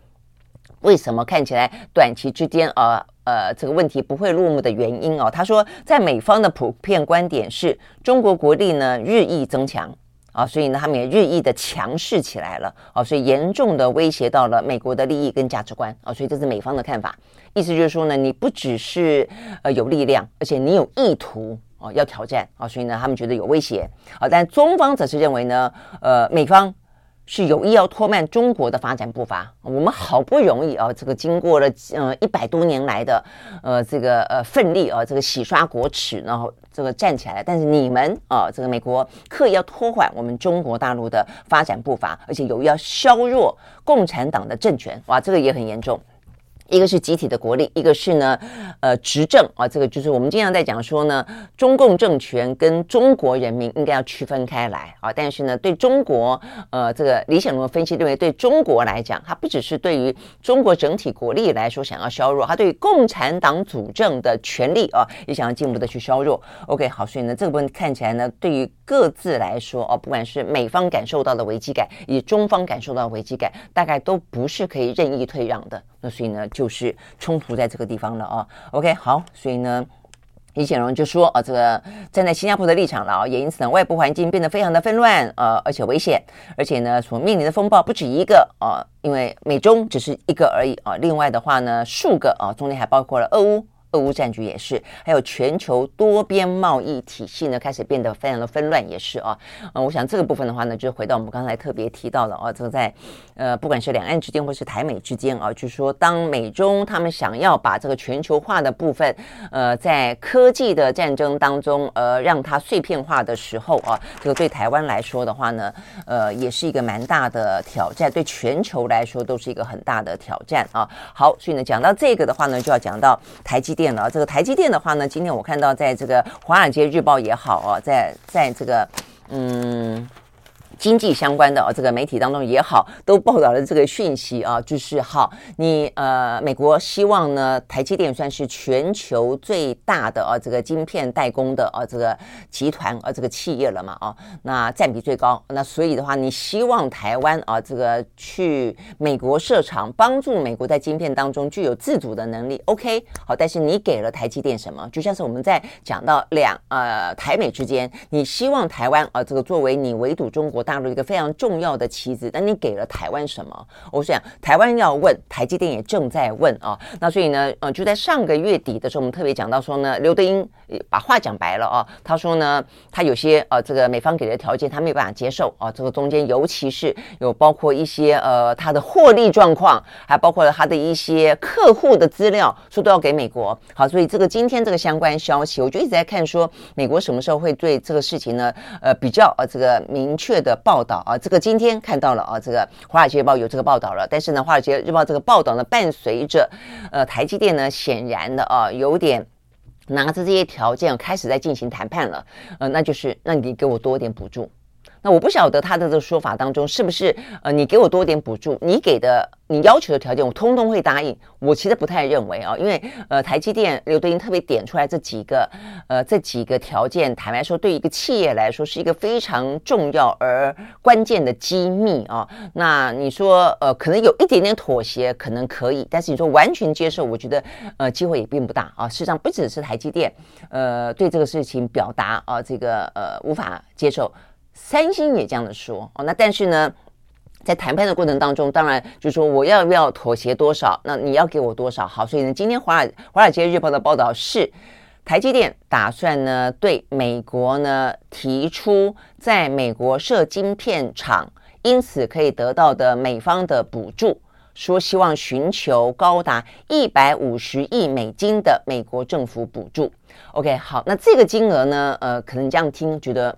为什么看起来短期之间呃呃这个问题不会落幕的原因哦？他说，在美方的普遍观点是中国国力呢日益增强啊，所以呢他们也日益的强势起来了啊，所以严重的威胁到了美国的利益跟价值观啊，所以这是美方的看法。意思就是说呢，你不只是呃有力量，而且你有意图啊要挑战啊，所以呢他们觉得有威胁啊。但中方则是认为呢，呃美方。是有意要拖慢中国的发展步伐。我们好不容易啊，这个经过了呃一百多年来的呃这个呃奋力啊，这个洗刷国耻，然后这个站起来了。但是你们啊，这个美国刻意要拖缓我们中国大陆的发展步伐，而且有意要削弱共产党的政权。哇，这个也很严重。一个是集体的国力，一个是呢，呃，执政啊，这个就是我们经常在讲说呢，中共政权跟中国人民应该要区分开来啊。但是呢，对中国，呃，这个李显龙分析认为，对中国来讲，它不只是对于中国整体国力来说想要削弱，它对于共产党主政的权力啊，也想要进一步的去削弱。OK，好，所以呢，这个部分看起来呢，对于各自来说哦，不管是美方感受到的危机感，以中方感受到的危机感，大概都不是可以任意退让的。那所以呢，就是冲突在这个地方了啊。OK，好，所以呢，李显龙就说啊，这个站在新加坡的立场了啊，也因此呢，外部环境变得非常的纷乱，呃，而且危险，而且呢，所面临的风暴不止一个啊，因为美中只是一个而已啊，另外的话呢，数个啊，中间还包括了俄乌。俄乌战局也是，还有全球多边贸易体系呢，开始变得非常的纷乱，也是啊。嗯，我想这个部分的话呢，就回到我们刚才特别提到的啊，这个在呃，不管是两岸之间或是台美之间啊，就是说当美中他们想要把这个全球化的部分，呃，在科技的战争当中，呃，让它碎片化的时候啊，这个对台湾来说的话呢，呃，也是一个蛮大的挑战，对全球来说都是一个很大的挑战啊。好，所以呢，讲到这个的话呢，就要讲到台积。电了，这个台积电的话呢，今天我看到在这个《华尔街日报》也好啊，在在这个嗯。经济相关的啊，这个媒体当中也好，都报道了这个讯息啊，就是好，你呃，美国希望呢，台积电算是全球最大的啊，这个晶片代工的啊，这个集团啊，这个企业了嘛啊，那占比最高，那所以的话，你希望台湾啊，这个去美国设厂，帮助美国在晶片当中具有自主的能力，OK，好，但是你给了台积电什么？就像是我们在讲到两呃台美之间，你希望台湾啊，这个作为你围堵中国。大陆一个非常重要的棋子，那你给了台湾什么？我想台湾要问，台积电也正在问啊。那所以呢，呃，就在上个月底的时候，我们特别讲到说呢，刘德英把话讲白了啊，他说呢，他有些呃这个美方给的条件他没有办法接受啊，这个中间尤其是有包括一些呃他的获利状况，还包括了他的一些客户的资料，说都要给美国。好，所以这个今天这个相关消息，我就一直在看说美国什么时候会对这个事情呢，呃，比较呃这个明确的报道啊。这个今天看到了啊，这个《华尔街日报》有这个报道了，但是呢，《华尔街日报》这个报道呢，伴随着呃台积电呢，显然的啊，有点拿着这些条件开始在进行谈判了，呃，那就是那你给我多点补助。那我不晓得他的这个说法当中是不是呃，你给我多点补助，你给的你要求的条件我通通会答应。我其实不太认为啊，因为呃台积电刘德英特别点出来这几个呃这几个条件，坦白说对一个企业来说是一个非常重要而关键的机密啊。那你说呃可能有一点点妥协可能可以，但是你说完全接受，我觉得呃机会也并不大啊。事实上不只是台积电呃对这个事情表达啊这个呃无法接受。三星也这样的说哦，那但是呢，在谈判的过程当中，当然就是说我要不要妥协多少，那你要给我多少好，所以呢，今天华尔华尔街日报的报道是，台积电打算呢对美国呢提出在美国设晶片厂，因此可以得到的美方的补助，说希望寻求高达一百五十亿美金的美国政府补助。OK，好，那这个金额呢，呃，可能这样听觉得。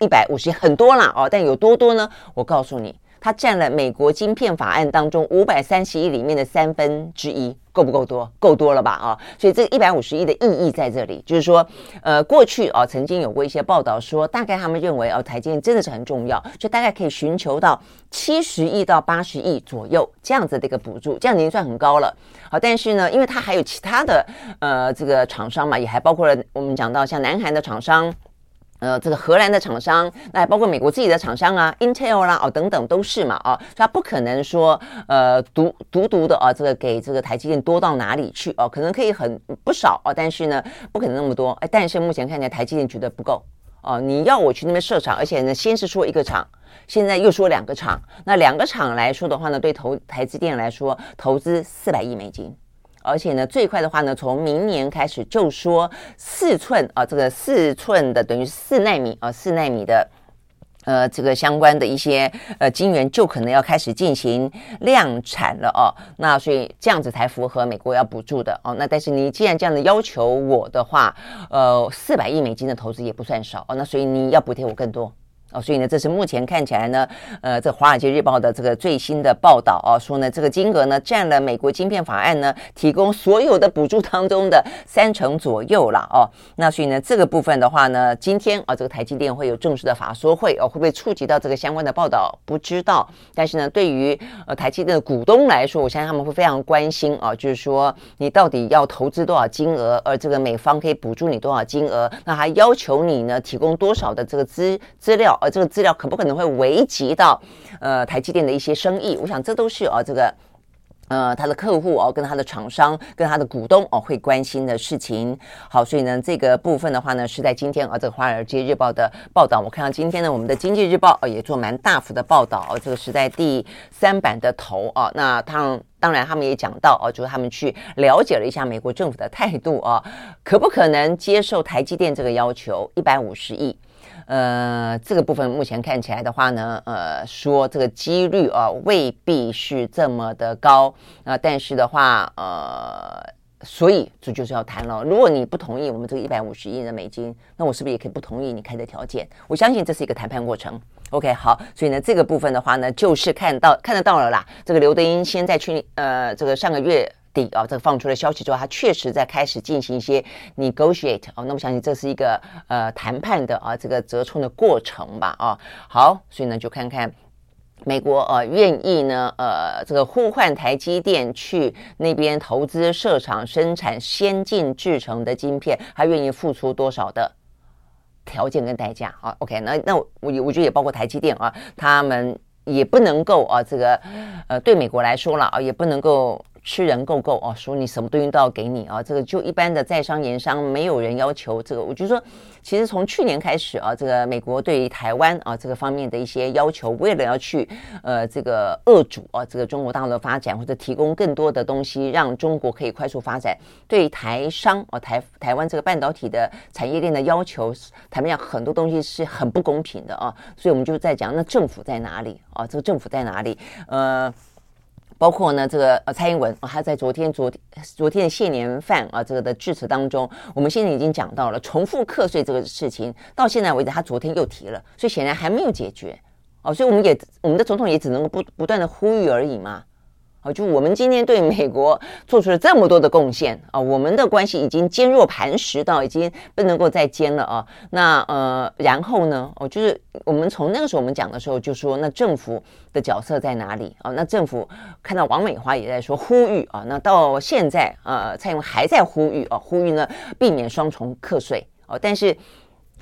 一百五十亿很多了哦，但有多多呢？我告诉你，它占了美国晶片法案当中五百三十亿里面的三分之一，够不够多？够多了吧？啊，所以这一百五十亿的意义在这里，就是说，呃，过去啊曾经有过一些报道说，大概他们认为哦，台积电真的是很重要，就大概可以寻求到七十亿到八十亿左右这样子的一个补助，这样已经算很高了。好，但是呢，因为它还有其他的呃这个厂商嘛，也还包括了我们讲到像南韩的厂商。呃，这个荷兰的厂商，那包括美国自己的厂商啊，Intel 啦，哦等等都是嘛，啊，所以他不可能说，呃，独独独的啊，这个给这个台积电多到哪里去哦，可能可以很不少哦，但是呢，不可能那么多，哎，但是目前看起来台积电觉得不够哦，你要我去那边设厂，而且呢，先是说一个厂，现在又说两个厂，那两个厂来说的话呢，对投台积电来说，投资四百亿美金。而且呢，最快的话呢，从明年开始就说四寸啊，这个四寸的等于四纳米啊，四纳米的呃这个相关的一些呃晶圆就可能要开始进行量产了哦。那所以这样子才符合美国要补助的哦。那但是你既然这样的要求我的话，呃，四百亿美金的投资也不算少哦。那所以你要补贴我更多。哦，所以呢，这是目前看起来呢，呃，这《华尔街日报》的这个最新的报道啊，说呢，这个金额呢占了美国晶片法案呢提供所有的补助当中的三成左右了哦。那所以呢，这个部分的话呢，今天啊，这个台积电会有正式的法说会哦，会不会触及到这个相关的报道？不知道。但是呢，对于呃台积电的股东来说，我相信他们会非常关心啊，就是说你到底要投资多少金额，而这个美方可以补助你多少金额？那还要求你呢提供多少的这个资资料？呃，这个资料可不可能会危及到呃台积电的一些生意？我想这都是啊这个呃他的客户哦、跟他的厂商，跟他的股东哦、会关心的事情。好，所以呢这个部分的话呢，是在今天啊这个《华尔街日报》的报道。我看到今天呢我们的《经济日报》啊也做蛮大幅的报道、啊，这个是在第三版的头啊。那他当然他们也讲到、啊，就是他们去了解了一下美国政府的态度啊，可不可能接受台积电这个要求一百五十亿？呃，这个部分目前看起来的话呢，呃，说这个几率啊未必是这么的高啊，但是的话，呃，所以这就是要谈了。如果你不同意我们这个一百五十亿的美金，那我是不是也可以不同意你开的条件？我相信这是一个谈判过程。OK，好，所以呢，这个部分的话呢，就是看到看得到了啦。这个刘德英先在去呃，这个上个月。底啊，这个放出了消息之后，他确实在开始进行一些 negotiate 哦，那么相信这是一个呃谈判的啊这个折冲的过程吧啊。好，所以呢就看看美国呃愿意呢呃这个呼唤台积电去那边投资设厂生产先进制程的晶片，他愿意付出多少的条件跟代价啊？OK，那那我我觉得也包括台积电啊，他们也不能够啊这个呃对美国来说了啊，也不能够。吃人够够哦，说你什么东西都要给你啊，这个就一般的在商言商，没有人要求这个。我就说，其实从去年开始啊，这个美国对于台湾啊这个方面的一些要求，为了要去呃这个遏阻啊这个中国大陆的发展，或者提供更多的东西，让中国可以快速发展，对台商啊台台湾这个半导体的产业链的要求，坦白讲很多东西是很不公平的啊。所以我们就在讲，那政府在哪里啊？这个政府在哪里？呃。包括呢，这个呃，蔡英文啊，他在昨天、昨天、昨天的谢年饭啊，这个的致辞当中，我们现在已经讲到了重复课税这个事情，到现在为止，他昨天又提了，所以显然还没有解决哦，所以我们也我们的总统也只能够不不断的呼吁而已嘛。啊，就我们今天对美国做出了这么多的贡献啊，我们的关系已经坚若磐石到已经不能够再坚了啊。那呃，然后呢，哦，就是我们从那个时候我们讲的时候就说，那政府的角色在哪里啊？那政府看到王美花也在说呼吁啊，那到现在呃，蔡英文还在呼吁啊，呼吁呢避免双重课税哦，但是。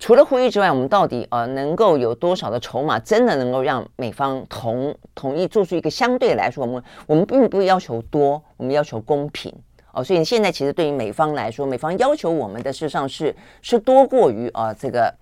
除了呼吁之外，我们到底呃能够有多少的筹码，真的能够让美方同同意做出一个相对来说，我们我们并不要求多，我们要求公平哦。所以现在其实对于美方来说，美方要求我们的事实上是是多过于啊、呃、这个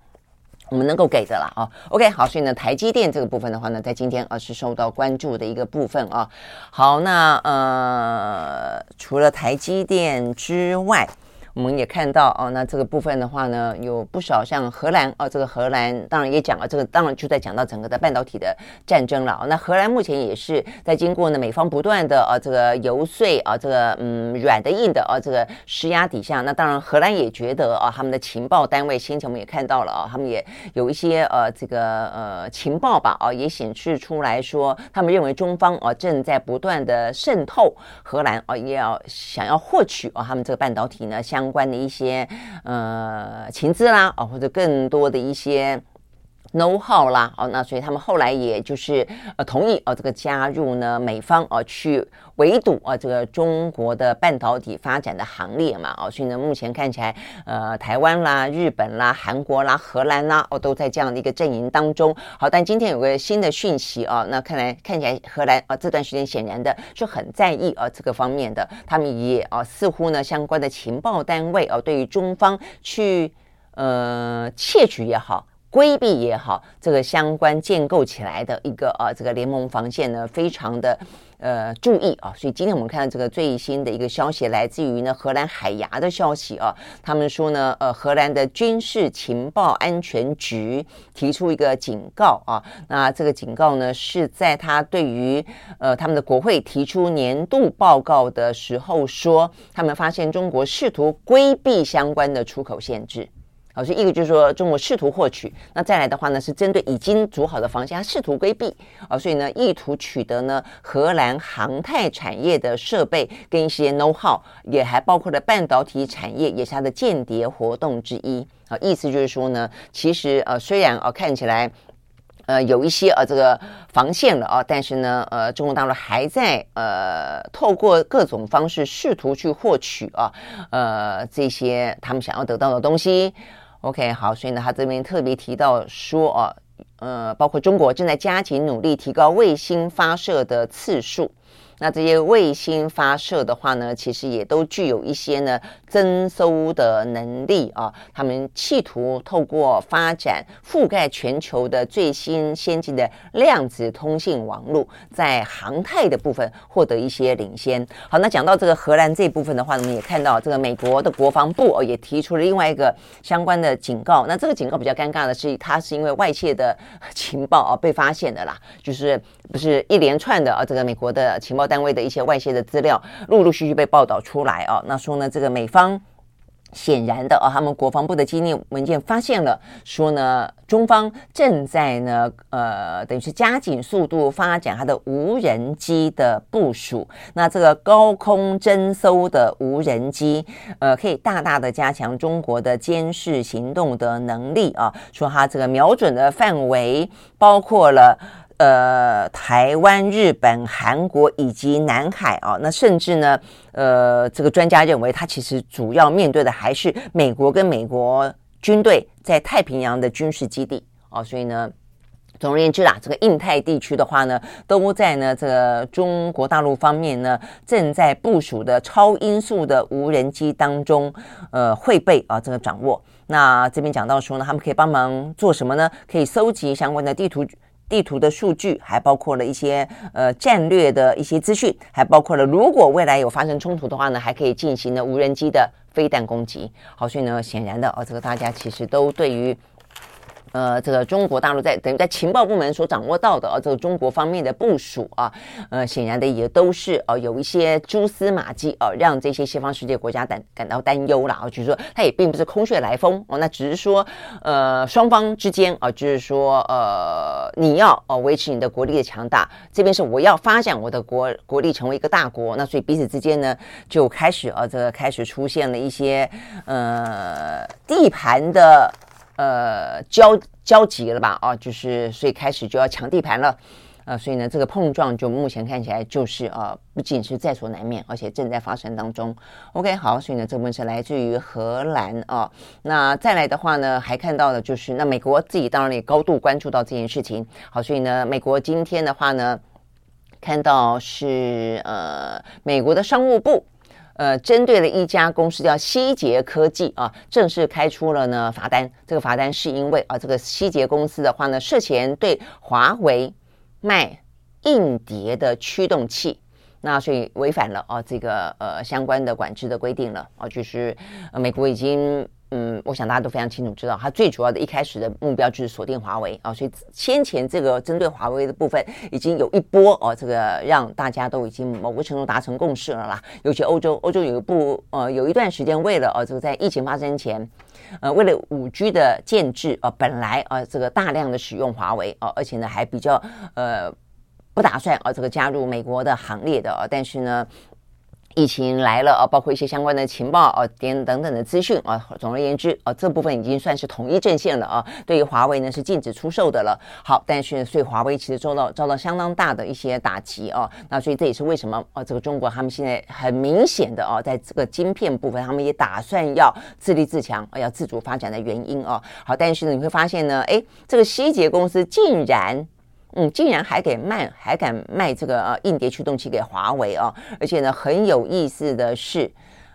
我们能够给的了啊。OK，好，所以呢，台积电这个部分的话呢，在今天啊、是受到关注的一个部分啊。好，那呃除了台积电之外。我们也看到哦，那这个部分的话呢，有不少像荷兰哦，这个荷兰当然也讲了，这个当然就在讲到整个的半导体的战争了。那荷兰目前也是在经过呢美方不断的啊这个游说啊，这个嗯软的硬的啊这个施压底下，那当然荷兰也觉得啊他们的情报单位，先前我们也看到了啊，他们也有一些呃这个呃情报吧啊，也显示出来说，他们认为中方啊正在不断的渗透荷兰啊，也要想要获取啊他们这个半导体呢相。相关的一些呃情资啦，啊，或者更多的一些 no 号啦，哦，那所以他们后来也就是呃同意哦，这个加入呢美方哦去围堵啊这个中国的半导体发展的行列嘛，哦，所以呢目前看起来呃台湾啦、日本啦、韩国啦、荷兰啦哦都在这样的一个阵营当中。好，但今天有个新的讯息啊，那看来看起来荷兰啊这段时间显然的是很在意啊这个方面的，他们也啊似乎呢相关的情报单位啊对于中方去呃窃取也好。规避也好，这个相关建构起来的一个啊，这个联盟防线呢，非常的呃注意啊。所以今天我们看到这个最新的一个消息，来自于呢荷兰海牙的消息啊。他们说呢，呃，荷兰的军事情报安全局提出一个警告啊。那这个警告呢，是在他对于呃他们的国会提出年度报告的时候说，他们发现中国试图规避相关的出口限制。好，所以一个就是说中国试图获取，那再来的话呢，是针对已经组好的防线，它试图规避啊，所以呢，意图取得呢荷兰航太产业的设备跟一些 know how，也还包括了半导体产业，也是它的间谍活动之一啊。意思就是说呢，其实呃虽然啊看起来呃有一些呃这个防线了啊，但是呢呃中国大陆还在呃透过各种方式试图去获取啊呃这些他们想要得到的东西。OK，好，所以呢，他这边特别提到说，啊，呃，包括中国正在加紧努力提高卫星发射的次数。那这些卫星发射的话呢，其实也都具有一些呢征收的能力啊。他们企图透过发展覆盖全球的最新先进的量子通信网络，在航太的部分获得一些领先。好，那讲到这个荷兰这部分的话，我们也看到这个美国的国防部哦也提出了另外一个相关的警告。那这个警告比较尴尬的是，它是因为外泄的情报啊被发现的啦，就是不是一连串的啊这个美国的情报。单位的一些外泄的资料陆陆续续被报道出来啊，那说呢，这个美方显然的啊，他们国防部的机密文件发现了，说呢，中方正在呢，呃，等于是加紧速度发展它的无人机的部署。那这个高空侦搜的无人机，呃，可以大大的加强中国的监视行动的能力啊。说它这个瞄准的范围包括了。呃，台湾、日本、韩国以及南海啊，那甚至呢，呃，这个专家认为，它其实主要面对的还是美国跟美国军队在太平洋的军事基地啊，所以呢。总而言之啦，这个印太地区的话呢，都在呢这个中国大陆方面呢，正在部署的超音速的无人机当中，呃，会被啊这个掌握。那这边讲到说呢，他们可以帮忙做什么呢？可以搜集相关的地图、地图的数据，还包括了一些呃战略的一些资讯，还包括了如果未来有发生冲突的话呢，还可以进行呢无人机的飞弹攻击。好，所以呢，显然的哦，这个大家其实都对于。呃，这个中国大陆在等于在情报部门所掌握到的啊，这个中国方面的部署啊，呃，显然的也都是呃有一些蛛丝马迹啊，让这些西方世界国家感感到担忧了啊，就是说它也并不是空穴来风哦，那只是说呃双方之间啊，就是说呃你要哦维持你的国力的强大，这边是我要发展我的国国力成为一个大国，那所以彼此之间呢就开始啊这个开始出现了一些呃地盘的。呃，交交集了吧？啊，就是所以开始就要抢地盘了，呃，所以呢，这个碰撞就目前看起来就是啊，不仅是在所难免，而且正在发生当中。OK，好，所以呢，这部分是来自于荷兰啊。那再来的话呢，还看到的就是那美国自己当然也高度关注到这件事情。好，所以呢，美国今天的话呢，看到是呃，美国的商务部。呃，针对了一家公司叫希捷科技啊，正式开出了呢罚单。这个罚单是因为啊，这个希捷公司的话呢，涉嫌对华为卖硬碟的驱动器，那所以违反了啊这个呃相关的管制的规定了啊，就是呃美国已经。嗯，我想大家都非常清楚知道，它最主要的一开始的目标就是锁定华为啊，所以先前这个针对华为的部分已经有一波哦，这个让大家都已经某个程度达成共识了啦。尤其欧洲，欧洲有一部呃有一段时间为了呃这个在疫情发生前，呃为了五 G 的建制啊，本来啊这个大量的使用华为啊，而且呢还比较呃不打算啊这个加入美国的行列的啊，但是呢。疫情来了啊，包括一些相关的情报啊，点等等的资讯啊。总而言之啊，这部分已经算是统一阵线了啊。对于华为呢，是禁止出售的了。好，但是所以华为其实遭到遭到相当大的一些打击啊。那所以这也是为什么啊，这个中国他们现在很明显的啊，在这个晶片部分，他们也打算要自立自强啊，要自主发展的原因啊。好，但是呢，你会发现呢，诶，这个希捷公司竟然。嗯，竟然还给卖，还敢卖这个呃硬碟驱动器给华为啊！而且呢，很有意思的是，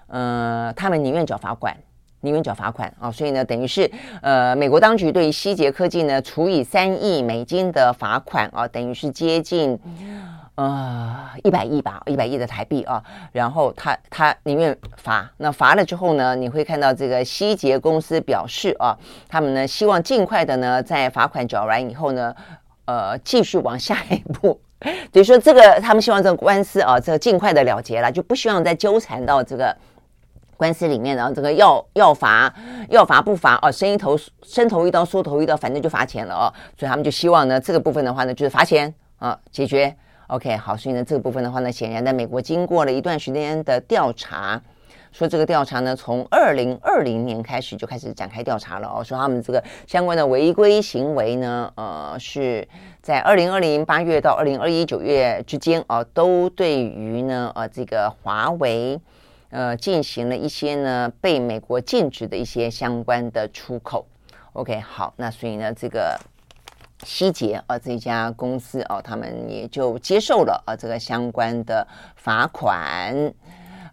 呃，他们宁愿缴罚款，宁愿缴罚款啊！所以呢，等于是呃，美国当局对希捷科技呢处以三亿美金的罚款啊，等于是接近呃一百亿吧，一百亿的台币啊。然后他他宁愿罚，那罚了之后呢，你会看到这个希捷公司表示啊，他们呢希望尽快的呢在罚款缴完以后呢。呃，继续往下一步，等于说这个他们希望这个官司啊，这个尽快的了结了，就不希望再纠缠到这个官司里面，然后这个要要罚要罚不罚哦，伸一头伸头一刀，缩头一刀，反正就罚钱了哦，所以他们就希望呢，这个部分的话呢，就是罚钱啊，解决。OK，好，所以呢，这个部分的话呢，显然在美国经过了一段时间的调查。说这个调查呢，从二零二零年开始就开始展开调查了哦。说他们这个相关的违规行为呢，呃，是在二零二零八月到二零二一九月之间啊，都对于呢，呃，这个华为呃进行了一些呢被美国禁止的一些相关的出口。OK，好，那所以呢，这个希捷啊这家公司啊，他们也就接受了啊这个相关的罚款。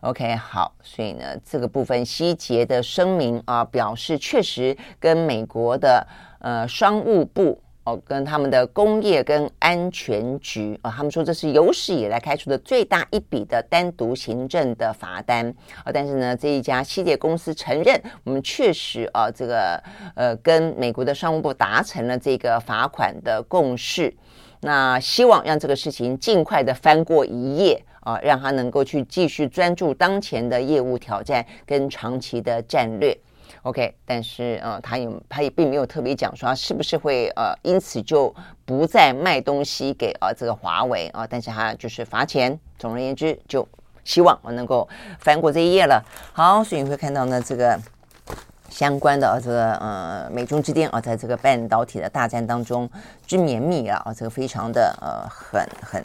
OK，好，所以呢，这个部分希捷的声明啊，表示确实跟美国的呃商务部哦，跟他们的工业跟安全局啊，他们说这是有史以来开出的最大一笔的单独行政的罚单啊。但是呢，这一家希捷公司承认，我们确实啊，这个呃跟美国的商务部达成了这个罚款的共识，那希望让这个事情尽快的翻过一页。啊，让他能够去继续专注当前的业务挑战跟长期的战略，OK。但是呃，他也他也并没有特别讲说是不是会呃因此就不再卖东西给呃这个华为啊，但是他就是罚钱。总而言之，就希望我能够翻过这一页了。好，所以你会看到呢这个相关的这个呃美中之间啊，在这个半导体的大战当中之绵密啊啊，这个非常的呃很很。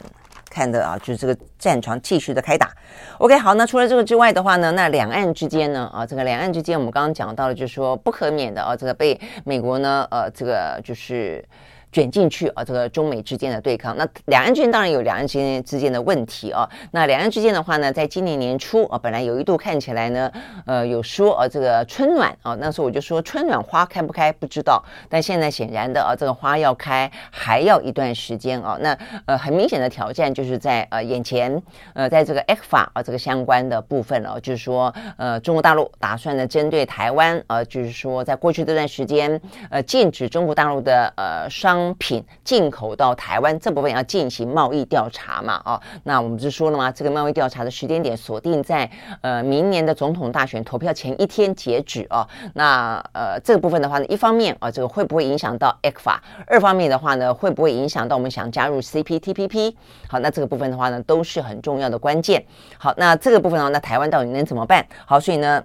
看的啊，就是这个战场继续的开打。OK，好，那除了这个之外的话呢，那两岸之间呢，啊，这个两岸之间我们刚刚讲到了，就是说不可免的啊，这个被美国呢，呃，这个就是卷进去啊，这个中美之间的对抗。那两岸之间当然有两岸之间之间的问题啊。那两岸之间的话呢，在今年年初啊，本来有一度看起来呢，呃，有说啊，这个春暖啊，那时候我就说春暖花开不开不知道，但现在显然的啊，这个花要开还要一段时间啊。那呃，很明显的挑战就是在呃眼前，呃，在这个 ECFA 啊这个相关的部分了，就是说呃，中国大陆打算呢针对台湾啊，就是说在过去这段时间呃，禁止中国大陆的呃商商品进口到台湾这部分要进行贸易调查嘛哦。那我们不是说了吗？这个贸易调查的时间点锁定在呃明年的总统大选投票前一天截止哦。那呃这个部分的话呢，一方面啊，这个会不会影响到 ECFA？二方面的话呢，会不会影响到我们想加入 CPTPP？好，那这个部分的话呢，都是很重要的关键。好，那这个部分的话，那台湾到底能怎么办？好，所以呢，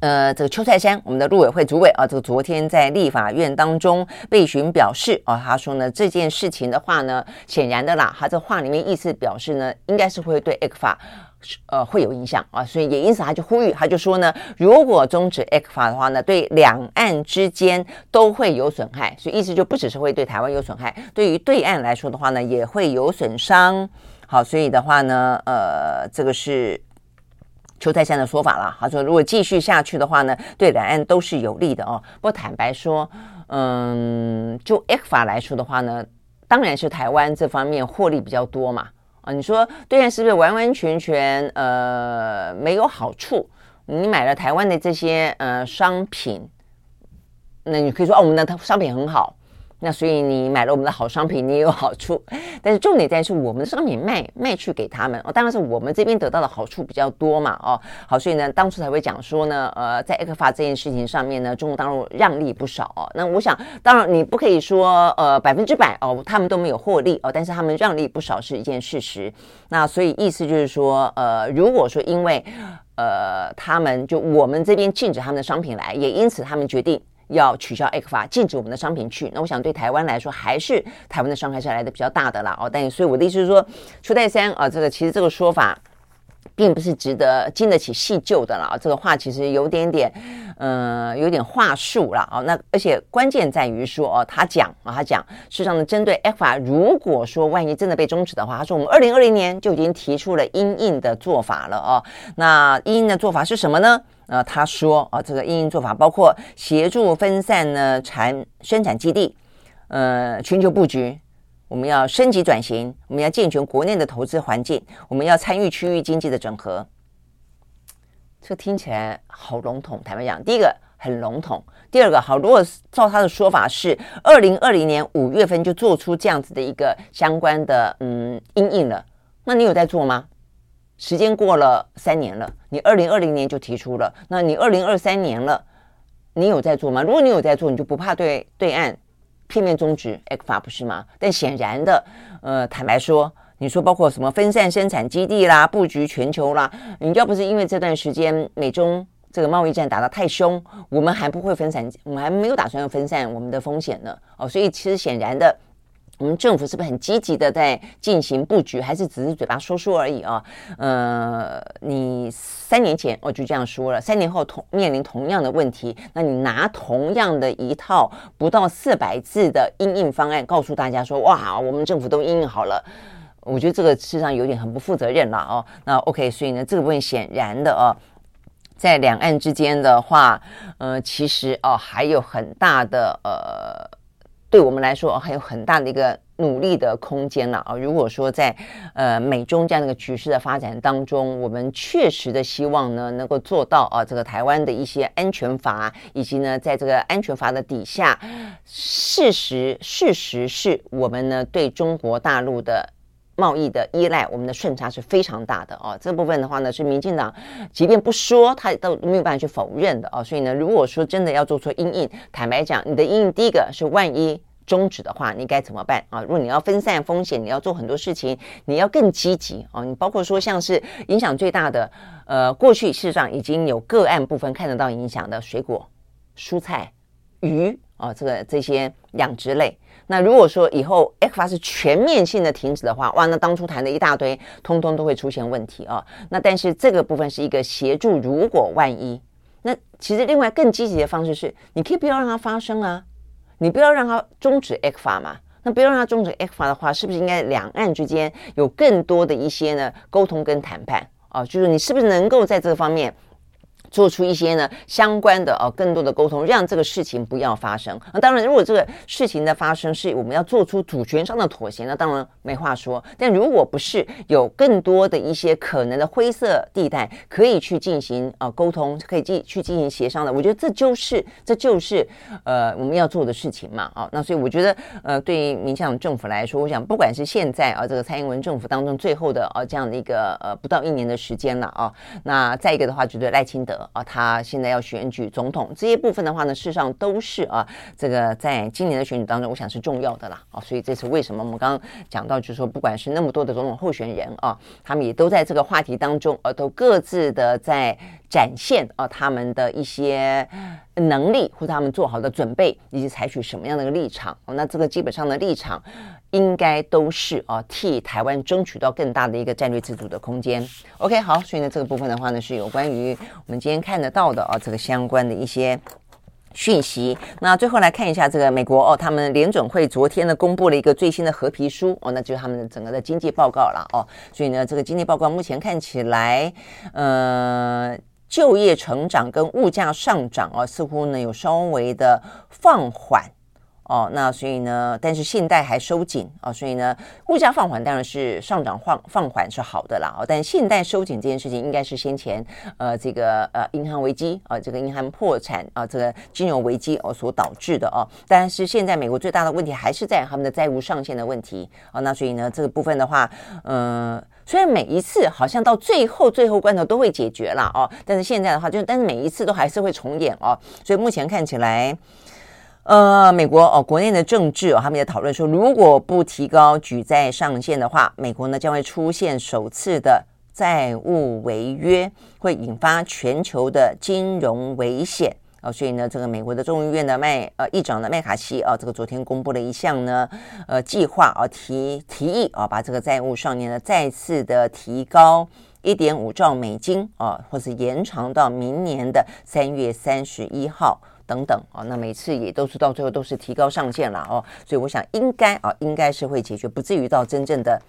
呃，这个邱太三，我们的陆委会主委啊，这个昨天在立法院当中被询表示啊，他说呢，这件事情的话呢，显然的啦，他这话里面意思表示呢，应该是会对 ECFA。呃，会有影响啊，所以也因此他就呼吁，他就说呢，如果终止 ECFA 的话呢，对两岸之间都会有损害，所以意思就不只是会对台湾有损害，对于对岸来说的话呢，也会有损伤。好，所以的话呢，呃，这个是邱泰山的说法了。他说，如果继续下去的话呢，对两岸都是有利的哦。不过坦白说，嗯，就 ECFA 来说的话呢，当然是台湾这方面获利比较多嘛。啊，你说对岸是不是完完全全呃没有好处？你买了台湾的这些呃商品，那你可以说哦，我们的商品很好。那所以你买了我们的好商品，你也有好处。但是重点在于是我们的商品卖卖去给他们哦，当然是我们这边得到的好处比较多嘛哦。好，所以呢，当初才会讲说呢，呃，在 ECFA 这件事情上面呢，中国大陆让利不少哦。那我想，当然你不可以说呃百分之百哦，他们都没有获利哦，但是他们让利不少是一件事实。那所以意思就是说，呃，如果说因为呃他们就我们这边禁止他们的商品来，也因此他们决定。要取消 ECFA，禁止我们的商品去。那我想对台湾来说，还是台湾的伤害是来的比较大的啦。哦，但所以我的意思是说，邱太三啊，这个其实这个说法，并不是值得经得起细究的啦。这个话其实有点点，嗯，有点话术了啊。那而且关键在于说，哦，他讲啊，他讲，事实上呢，针对 ECFA，如果说万一真的被终止的话，他说我们二零二零年就已经提出了因应的做法了哦。那因应的做法是什么呢？呃，他说啊，这个应应做法包括协助分散呢产生产基地，呃，全球布局，我们要升级转型，我们要健全国内的投资环境，我们要参与区域经济的整合。这听起来好笼统，坦白讲，第一个很笼统，第二个好，如果照他的说法是二零二零年五月份就做出这样子的一个相关的嗯因应了，那你有在做吗？时间过了三年了，你二零二零年就提出了，那你二零二三年了，你有在做吗？如果你有在做，你就不怕对对岸片面终止 ECFA 不是吗？但显然的，呃，坦白说，你说包括什么分散生产基地啦、布局全球啦，你要不是因为这段时间美中这个贸易战打得太凶，我们还不会分散，我们还没有打算要分散我们的风险呢。哦，所以其实显然的。我们政府是不是很积极的在进行布局，还是只是嘴巴说说而已啊？呃，你三年前我就这样说了，三年后同面临同样的问题，那你拿同样的一套不到四百字的因应方案告诉大家说，哇，我们政府都因应好了，我觉得这个事实上有点很不负责任了哦。那 OK，所以呢，这个部分显然的哦，在两岸之间的话，呃，其实哦还有很大的呃。对我们来说，还有很大的一个努力的空间了啊！如果说在呃美中这样的一个局势的发展当中，我们确实的希望呢，能够做到啊，这个台湾的一些安全法，以及呢，在这个安全法的底下，事实事实是我们呢对中国大陆的贸易的依赖，我们的顺差是非常大的哦！这部分的话呢，是民进党即便不说，他都没有办法去否认的啊！所以呢，如果说真的要做出因应，坦白讲，你的因应第一个是万一。终止的话，你该怎么办啊？如果你要分散风险，你要做很多事情，你要更积极啊！你包括说像是影响最大的，呃，过去事实上已经有个案部分看得到影响的水果、蔬菜、鱼啊，这个这些养殖类。那如果说以后 ECFA 是全面性的停止的话，哇，那当初谈的一大堆，通通都会出现问题啊！那但是这个部分是一个协助，如果万一，那其实另外更积极的方式是，你可以不要让它发生啊。你不要让它终止 ECFA 嘛？那不要让它终止 ECFA 的话，是不是应该两岸之间有更多的一些呢沟通跟谈判啊？就是你是不是能够在这个方面？做出一些呢相关的哦，更多的沟通，让这个事情不要发生。那当然，如果这个事情的发生是我们要做出主权上的妥协，那当然没话说。但如果不是，有更多的一些可能的灰色地带可以去进行啊沟通，可以进去进行协商的，我觉得这就是这就是呃我们要做的事情嘛。啊，那所以我觉得呃，对于民进党政府来说，我想不管是现在啊这个蔡英文政府当中最后的啊这样的一个呃不到一年的时间了啊，那再一个的话，觉得赖清德。啊，他现在要选举总统，这些部分的话呢，事实上都是啊，这个在今年的选举当中，我想是重要的啦。啊，所以这是为什么我们刚刚讲到，就是说，不管是那么多的总统候选人啊，他们也都在这个话题当中，呃，都各自的在展现啊他们的一些能力，或他们做好的准备，以及采取什么样的一个立场。那这个基本上的立场。应该都是啊，替台湾争取到更大的一个战略自主的空间。OK，好，所以呢，这个部分的话呢，是有关于我们今天看得到的啊，这个相关的一些讯息。那最后来看一下这个美国哦，他们联准会昨天呢公布了一个最新的褐皮书哦，那就是他们的整个的经济报告了哦。所以呢，这个经济报告目前看起来，呃，就业成长跟物价上涨啊，似乎呢有稍微的放缓。哦，那所以呢，但是信贷还收紧哦，所以呢，物价放缓当然是上涨放放缓是好的啦哦，但信贷收紧这件事情应该是先前呃这个呃银行危机啊、这个银行破产啊、这个金融危机哦所导致的哦，但是现在美国最大的问题还是在他们的债务上限的问题、哦，那所以呢，这个部分的话，嗯、虽然每一次好像到最后最后关头都会解决了哦，但是现在的话就但是每一次都还是会重演哦，所以目前看起来。呃，美国哦，国内的政治哦，他们也讨论说，如果不提高举债上限的话，美国呢将会出现首次的债务违约，会引发全球的金融危险、哦。所以呢，这个美国的众议院的麦呃议长的麦卡锡啊、哦，这个昨天公布了一项呢呃计划啊、哦，提提议啊、哦，把这个债务上限呢再次的提高一点五兆美金啊、哦，或是延长到明年的三月三十一号。等等啊，那每次也都是到最后都是提高上限了哦，所以我想应该啊，应该是会解决，不至于到真正的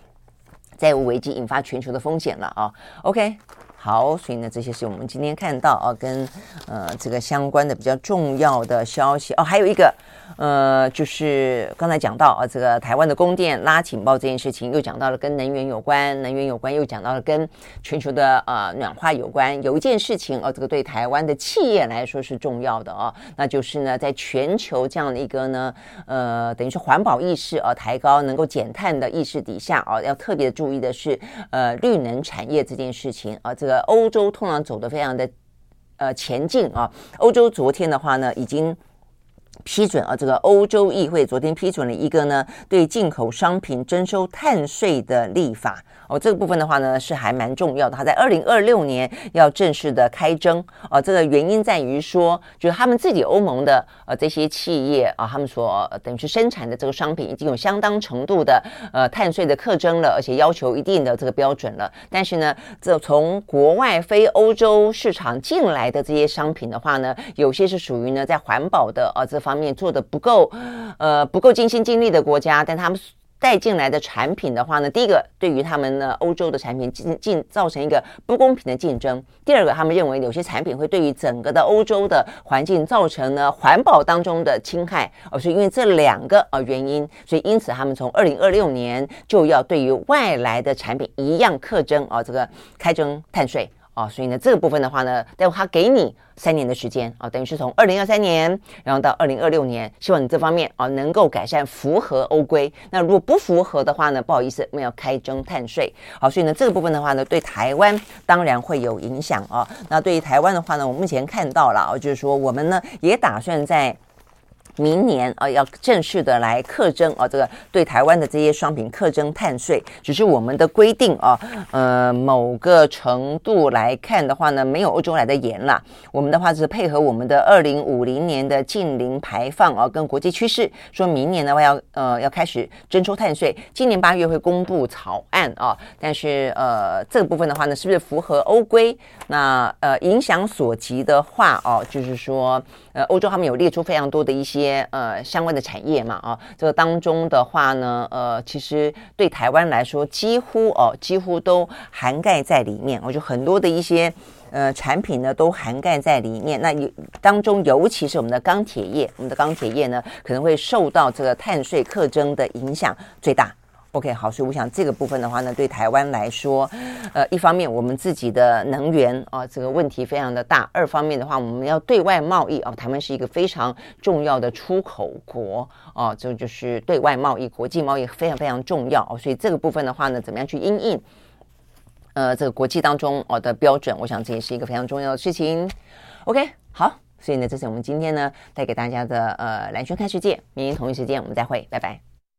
债务危机引发全球的风险了啊。OK，好，所以呢，这些是我们今天看到啊，跟呃这个相关的比较重要的消息哦，还有一个。呃，就是刚才讲到啊，这个台湾的供电拉警报这件事情，又讲到了跟能源有关，能源有关，又讲到了跟全球的呃暖化有关。有一件事情哦，这个对台湾的企业来说是重要的哦，那就是呢，在全球这样的一个呢，呃，等于是环保意识啊抬高，能够减碳的意识底下啊，要特别注意的是，呃，绿能产业这件事情啊，这个欧洲通常走得非常的呃前进啊，欧洲昨天的话呢，已经。批准啊，这个欧洲议会昨天批准了一个呢，对进口商品征收碳税的立法。哦，这个部分的话呢，是还蛮重要的。它在二零二六年要正式的开征。哦，这个原因在于说，就是他们自己欧盟的呃这些企业啊，他们所等于是生产的这个商品已经有相当程度的呃碳税的课征了，而且要求一定的这个标准了。但是呢，这从国外非欧洲市场进来的这些商品的话呢，有些是属于呢在环保的呃这方面做的不够呃不够尽心尽力的国家，但他们。带进来的产品的话呢，第一个对于他们呢欧洲的产品进进造成一个不公平的竞争；第二个，他们认为有些产品会对于整个的欧洲的环境造成呢环保当中的侵害。哦，所以因为这两个呃原因，所以因此他们从二零二六年就要对于外来的产品一样课征啊这个开征碳税。啊、所以呢，这个部分的话呢，待会他给你三年的时间啊、等于是从二零二三年，然后到二零二六年，希望你这方面啊、能够改善，符合欧规。那如果不符合的话呢，不好意思，我们要开征碳税。好，所以呢，这个部分的话呢，对台湾当然会有影响啊、哦。那对于台湾的话呢，我目前看到了啊，就是说我们呢也打算在。明年啊，要正式的来课征啊，这个对台湾的这些商品课征碳税，只是我们的规定啊，呃，某个程度来看的话呢，没有欧洲来的严啦。我们的话是配合我们的二零五零年的净零排放啊，跟国际趋势，说明年的话要呃要开始征收碳税，今年八月会公布草案啊。但是呃，这个部分的话呢，是不是符合欧规？那呃，影响所及的话哦、就是说呃，欧洲他们有列出非常多的一些。些呃相关的产业嘛啊，这个当中的话呢，呃，其实对台湾来说，几乎哦几乎都涵盖在里面。我觉得很多的一些呃产品呢，都涵盖在里面。那有当中，尤其是我们的钢铁业，我们的钢铁业呢，可能会受到这个碳税课征的影响最大。OK，好，所以我想这个部分的话呢，对台湾来说，呃，一方面我们自己的能源啊，这个问题非常的大；二方面的话，我们要对外贸易啊，台湾是一个非常重要的出口国啊，这就是对外贸易、国际贸易非常非常重要哦。所以这个部分的话呢，怎么样去因应呃这个国际当中哦的标准，我想这也是一个非常重要的事情。OK，好，所以呢，这是我们今天呢带给大家的呃蓝轩看世界，明天同一时间我们再会，拜拜。